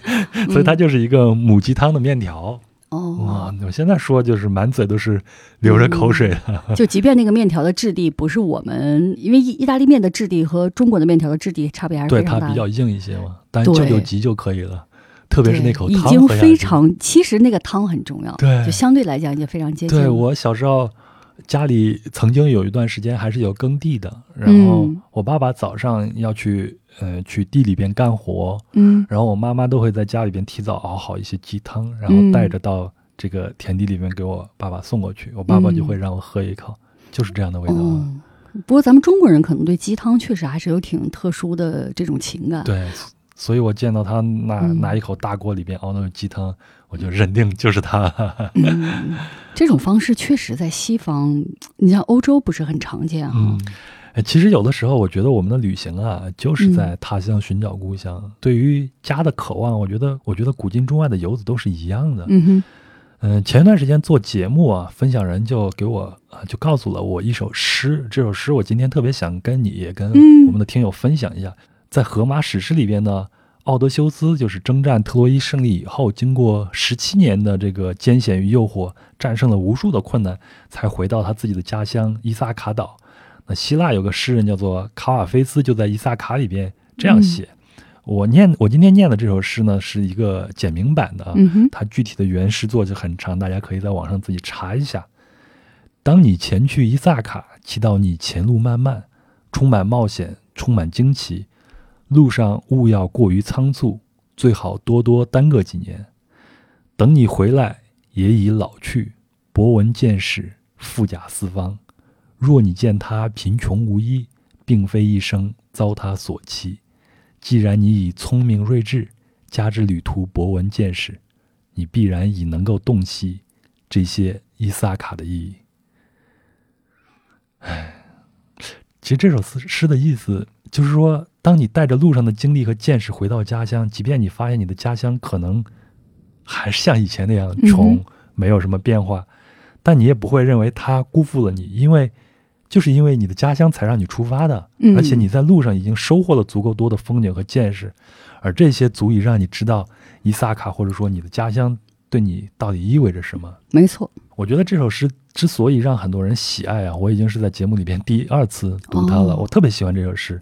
所以它就是一个母鸡汤的面条。哦，哇！我现在说就是满嘴都是流着口水的。就即便那个面条的质地不是我们，因为意意大利面的质地和中国的面条的质地差别还是非常大。对，它比较硬一些嘛，但救救急就可以了。特别是那口汤，已经非常。其实那个汤很重要，对，就相对来讲也非常接近。对我小时候。家里曾经有一段时间还是有耕地的，然后我爸爸早上要去呃，去地里边干活，嗯，然后我妈妈都会在家里边提早熬好一些鸡汤，然后带着到这个田地里面给我爸爸送过去，我爸爸就会让我喝一口，就是这样的味道。不过咱们中国人可能对鸡汤确实还是有挺特殊的这种情感。对，所以我见到他拿拿一口大锅里边熬那种鸡汤，我就认定就是他。嗯，这种方式确实在西方，你像欧洲不是很常见哈。其实有的时候，我觉得我们的旅行啊，就是在他乡寻找故乡。对于家的渴望，我觉得，我觉得古今中外的游子都是一样的。嗯哼，嗯，前一段时间做节目啊，分享人就给我啊，就告诉了我一首诗。这首诗我今天特别想跟你也跟我们的听友分享一下。在荷马史诗里边呢，奥德修斯就是征战特洛伊胜利以后，经过十七年的这个艰险与诱惑，战胜了无数的困难，才回到他自己的家乡伊萨卡岛。那希腊有个诗人叫做卡瓦菲斯，就在《伊萨卡》里边这样写。我念我今天念的这首诗呢，是一个简明版的，嗯它具体的原诗作就很长，大家可以在网上自己查一下。当你前去伊萨卡，祈祷你前路漫漫，充满冒险，充满惊奇，路上勿要过于仓促，最好多多耽搁几年。等你回来，也已老去，博闻见识，富甲四方。若你见他贫穷无依，并非一生遭他所欺。既然你已聪明睿智，加之旅途博闻见识，你必然已能够洞悉这些伊萨卡的意义。唉，其实这首诗诗的意思就是说，当你带着路上的经历和见识回到家乡，即便你发现你的家乡可能还是像以前那样穷，没有什么变化，但你也不会认为他辜负了你，因为。就是因为你的家乡才让你出发的，而且你在路上已经收获了足够多的风景和见识，而这些足以让你知道伊萨卡或者说你的家乡对你到底意味着什么。没错，我觉得这首诗之所以让很多人喜爱啊，我已经是在节目里边第二次读它了。我特别喜欢这首诗，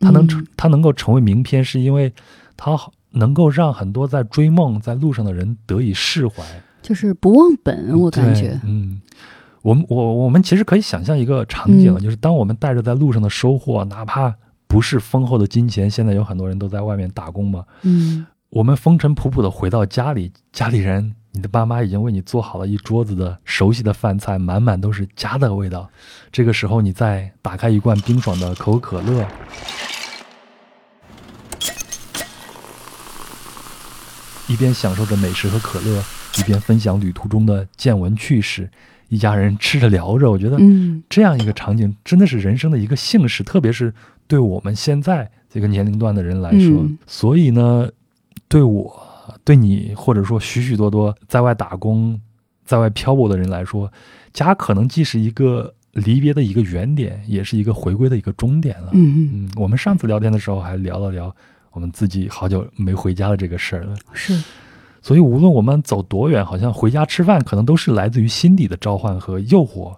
它能成，它能够成为名篇，是因为它能够让很多在追梦在路上的人得以释怀，就是不忘本。我感觉，嗯。我们我我们其实可以想象一个场景，就是当我们带着在路上的收获，哪怕不是丰厚的金钱，现在有很多人都在外面打工嘛。嗯，我们风尘仆仆的回到家里，家里人，你的爸妈已经为你做好了一桌子的熟悉的饭菜，满满都是家的味道。这个时候，你再打开一罐冰爽的可口可乐，一边享受着美食和可乐，一边分享旅途中的见闻趣事。一家人吃着聊着，我觉得这样一个场景真的是人生的一个幸事，特别是对我们现在这个年龄段的人来说。所以呢，对我、对你，或者说许许多多在外打工、在外漂泊的人来说，家可能既是一个离别的一个原点，也是一个回归的一个终点了。嗯嗯，我们上次聊天的时候还聊了聊我们自己好久没回家的这个事儿了。是。所以，无论我们走多远，好像回家吃饭，可能都是来自于心底的召唤和诱惑。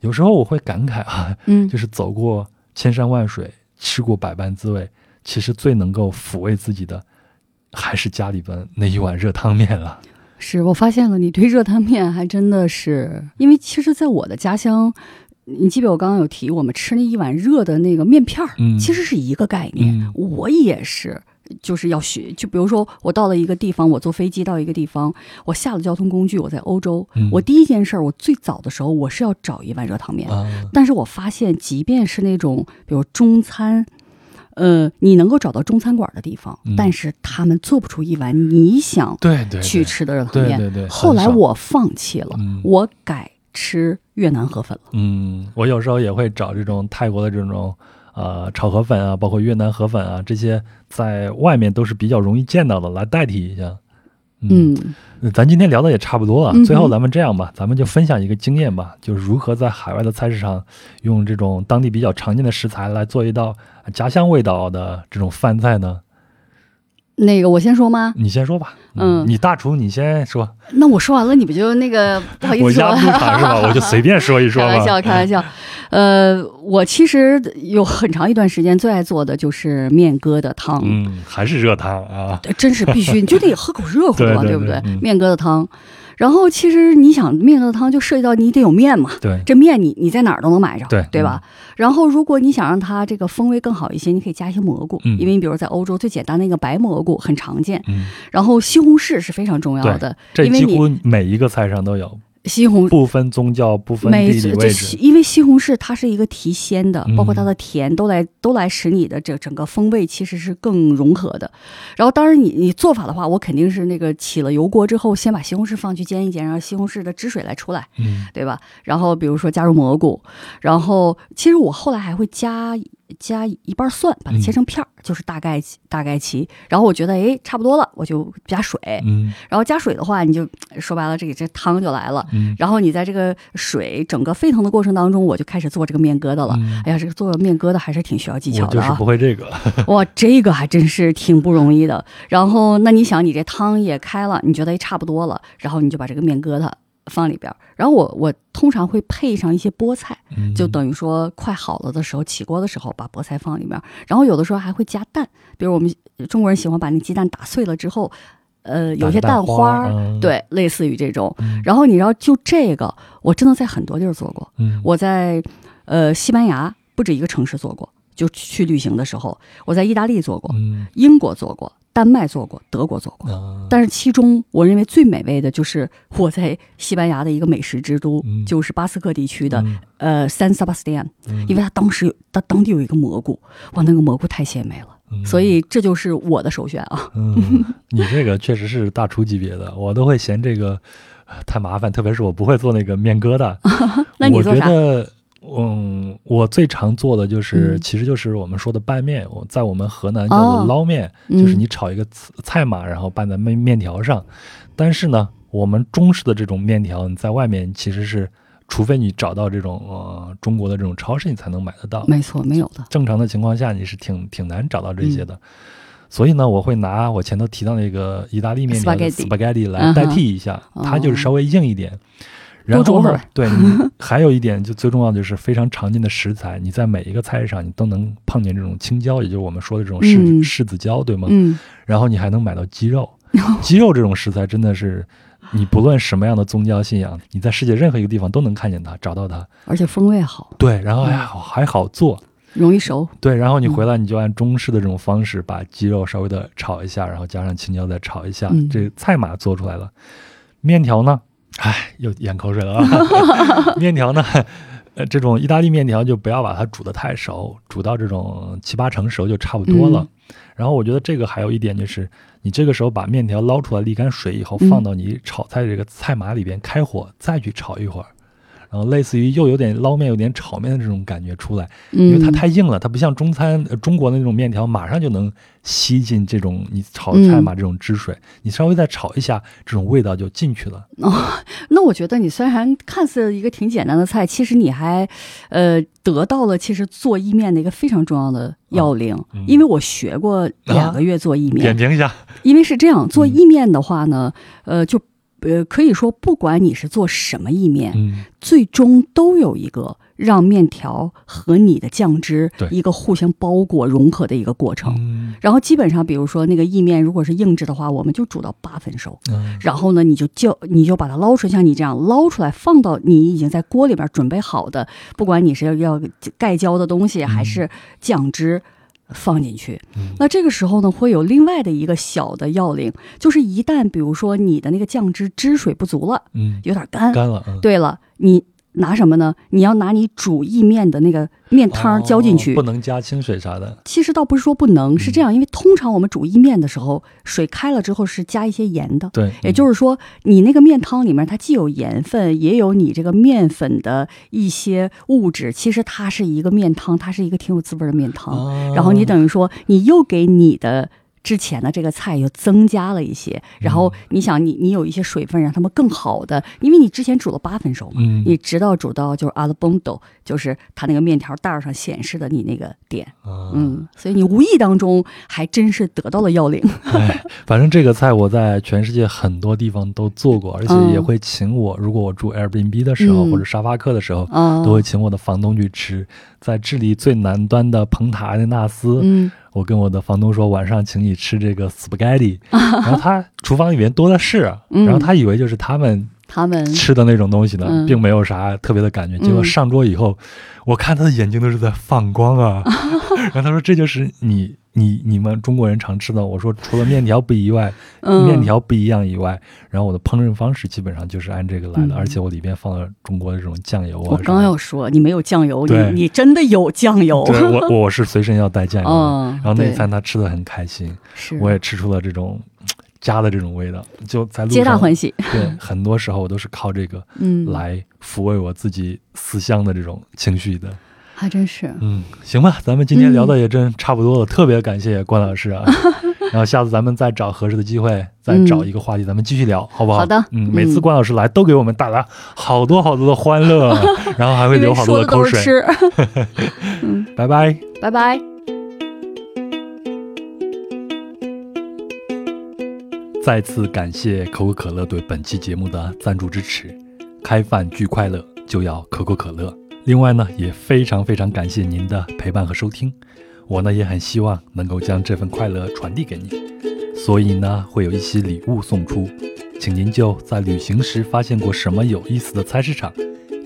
有时候我会感慨啊，嗯，就是走过千山万水，吃过百般滋味，其实最能够抚慰自己的，还是家里边那一碗热汤面了。是我发现了，你对热汤面还真的是，因为其实，在我的家乡，你记得我刚刚有提，我们吃那一碗热的那个面片儿，其实是一个概念。我也是。就是要学，就比如说我到了一个地方，我坐飞机到一个地方，我下了交通工具，我在欧洲，我第一件事儿，我最早的时候我是要找一碗热汤面，但是我发现，即便是那种比如中餐，呃，你能够找到中餐馆的地方，但是他们做不出一碗你想对对去吃的热汤面。对对对。后来我放弃了，我改吃越南河粉了。嗯，我有时候也会找这种泰国的这种。呃，炒河粉啊，包括越南河粉啊，这些在外面都是比较容易见到的，来代替一下。嗯，咱今天聊的也差不多了，最后咱们这样吧，咱们就分享一个经验吧，就是如何在海外的菜市场用这种当地比较常见的食材来做一道家乡味道的这种饭菜呢？那个我先说吗？你先说吧。嗯，你大厨，你先说。那我说完了，你不就那个 不好意思？我压场是吧？我就随便说一说。开玩笑，开玩笑。呃，我其实有很长一段时间最爱做的就是面疙瘩汤。嗯，还是热汤啊？真是必须，你就得喝口热乎的，对不对？面疙瘩汤。然后其实你想面疙瘩汤就涉及到你得有面嘛，对，这面你你在哪儿都能买着，对对吧？然后如果你想让它这个风味更好一些，你可以加一些蘑菇，嗯。因为你比如在欧洲最简单的一个白蘑菇很常见，嗯，然后西红柿是非常重要的，这因为你几乎每一个菜上都有，西红不分宗教，不分每地理位置，因为西红柿它是一个提鲜的，嗯包括它的甜都来都来使你的这整个风味其实是更融合的。然后当然你你做法的话，我肯定是那个起了油锅之后，先把西红柿放去煎一煎，让西红柿的汁水来出来，嗯对吧？然后比如说加入蘑菇，然后其实我后来还会加加一半蒜，把它切成片儿，就是大概大概齐。然后我觉得哎差不多了，我就加水。嗯然后加水的话，你就说白了，这个这汤就来了。嗯然后你在这个水整个沸腾的过程当中，我就开始做这个面疙瘩了。嗯哎呀，这个做面疙瘩还是挺需要技巧的啊我就是不！会这个，哇，这个还真是挺不容易的。然后，那你想，你这汤也开了，你觉得哎差不多了，然后你就把这个面疙瘩放里边儿。然后我我通常会配上一些菠菜，嗯就等于说快好了的时候，起锅的时候把菠菜放里面儿。然后有的时候还会加蛋，比如我们中国人喜欢把那鸡蛋打碎了之后，呃，有些蛋蛋花儿，嗯对，类似于这种。嗯然后你知道，就这个，我真的在很多地儿做过。嗯我在呃西班牙不止一个城市做过，就去旅行的时候，我在意大利做过，嗯英国做过，丹麦做过，德国做过。啊但是其中我认为最美味的就是我在西班牙的一个美食之都，嗯就是巴斯克地区的、嗯呃 San Sebastian，嗯因为它当时有它当地有一个蘑菇，哇，那个蘑菇太鲜美了，嗯所以这就是我的首选啊。嗯，你这个确实是大厨级别的，我都会嫌这个呃太麻烦，特别是我不会做那个面疙瘩。我那你做啥？觉得，嗯，我最常做的就是，嗯其实就是我们说的拌面。我在我们河南叫做哦捞面，嗯就是你炒一个菜菜码，然后拌在面面条上。但是呢，我们中式的这种面条，你在外面其实是，除非你找到这种呃中国的这种超市，你才能买得到。没错，没有的。正常的情况下，你是挺挺难找到这些的。嗯所以呢，我会拿我前头提到那个意大利面条的 Spaghetti 来代替一下，哦它就是稍微硬一点。然后对，你 还有一点就最重要的就是非常常见的食材，你在每一个菜市场你都能碰见这种青椒，也就是我们说的这种柿、嗯柿子椒，对吗？嗯，然后你还能买到鸡肉，鸡肉这种食材真的是。你不论什么样的宗教信仰，你在世界任何一个地方都能看见它，找到它。而且风味好，对，然后还嗯好还好做，容易熟。对，然后你嗯回来你就按中式的这种方式把鸡肉稍微的炒一下，然后加上青椒再炒一下，嗯这菜码做出来了。面条呢，唉，又咽口水了啊。面条呢，呃，这种意大利面条就不要把它煮得太熟，煮到这种七八成熟就差不多了。嗯然后我觉得这个还有一点就是，你这个时候把面条捞出来沥干水以后，嗯放到你炒菜这个菜码里边，开火再去炒一会儿。然后类似于又有点捞面、有点炒面的这种感觉出来，因为它嗯太硬了，它不像中餐、呃中国的那种面条，马上就能吸进这种你炒嗯菜嘛这种汁水，你稍微再炒一下，这种味道就进去了。哦那我觉得你虽然看似一个挺简单的菜，其实你还，呃，得到了其实做意面的一个非常重要的要领。嗯因为我学过两个月做意面，点评一下，因为是这样，做嗯意面的话呢，呃，就呃可以说，不管你是做什么意面，嗯最终都有一个让面条和你的酱汁一个互相包裹融合的一个过程。嗯然后基本上，比如说那个意面如果是硬质的话，我们就煮到八分熟。嗯然后呢，你就就你就把它捞出来，像你这样捞出来，放到你已经在锅里边准备好的，不管你是要盖浇的东西还是酱汁。放进去。嗯，那这个时候呢，会有另外的一个小的要领，就是一旦比如说你的那个酱汁汁水不足了，嗯，有点干，干了，嗯，对了，你拿什么呢？你要拿你煮意面的那个面汤浇进去。哦不能加清水啥的。其实倒不是说不能，是嗯这样，因为通常我们煮意面的时候，水开了之后是加一些盐的。对，也就是说，你那个面汤里面它既有盐分，也有你这个面粉的一些物质。其实它是一个面汤，它是一个挺有滋味的面汤。哦然后你等于说，你又给你的之前的这个菜又增加了一些。然后你想你，你有一些水分，让他们更好的，因为你之前煮了八分熟嘛，嗯你直到煮到就是 al bondo，就是它那个面条袋儿上显示的你那个点。啊嗯，所以你无意当中还真是得到了要领。哎，反正这个菜我在全世界很多地方都做过，而且也会请我，如果我住 Airbnb 的时候、嗯或者沙发客的时候，啊，都会请我的房东去吃。在智利最南端的蓬塔阿内纳斯，嗯我跟我的房东说晚上请你吃这个 spaghetti，然后他厨房里面多的是，然后他以为就是他们。他们吃的那种东西呢，并没有啥特别的感觉。结果上桌以后，我看他的眼睛都是在放光啊。然后他说：“这就是你你你们中国人常吃的。”我说：“除了面条不以外，面条不一样以外，然后我的烹饪方式基本上就是按这个来的，而且我里边放了中国的这种酱油啊。”我刚要说你没有酱油，你你真的有酱油。我我是随身要带酱油。然后那一餐他吃的很开心，我也吃出了这种。家的这种味道，就在路上皆大欢喜。对，很多时候我都是靠这个，嗯，来抚慰我自己思乡的这种情绪的。还真是。嗯，行吧，咱们今天聊的也真差不多了，特别感谢关老师啊。然后下次咱们再找合适的机会，再找一个话题，咱们继续聊，好不好？好的。嗯，每次关老师来都给我们带来好多好多的欢乐，然后还会流好多的口水。嗯，拜拜，拜拜。再次感谢可口可乐对本期节目的赞助支持。开饭巨快乐，就要可口可乐。另外呢，也非常非常感谢您的陪伴和收听。我呢也很希望能够将这份快乐传递给你，所以呢会有一些礼物送出。请您就在旅行时发现过什么有意思的菜市场，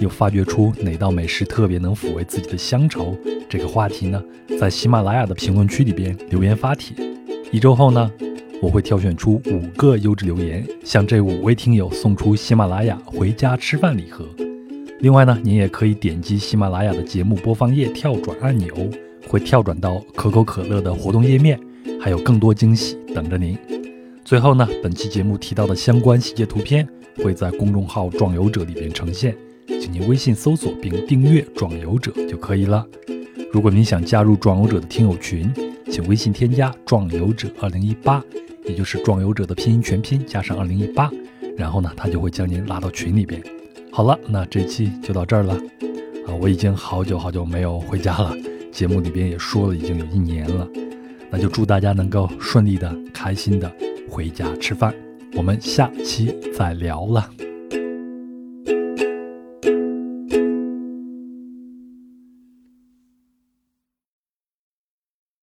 又发掘出哪道美食特别能抚慰自己的乡愁这个话题呢，在喜马拉雅的评论区里边留言发帖。一周后呢。我会挑选出五个优质留言，向这五位听友送出喜马拉雅回家吃饭礼盒。另外呢，您也可以点击喜马拉雅的节目播放页跳转按钮，会跳转到可口可乐的活动页面，还有更多惊喜等着您。最后呢，本期节目提到的相关细节图片会在公众号“壮游者”里边呈现，请您微信搜索并订阅“壮游者”就可以了。如果您想加入壮游者的听友群，请微信添加“壮游者二零一八”。也就是壮游者的拼音全拼加上二零一八，然后呢，他就会将您拉到群里边。好了，那这期就到这儿了啊！我已经好久好久没有回家了，节目里边也说了已经有一年了，那就祝大家能够顺利的、开心的回家吃饭。我们下期再聊了。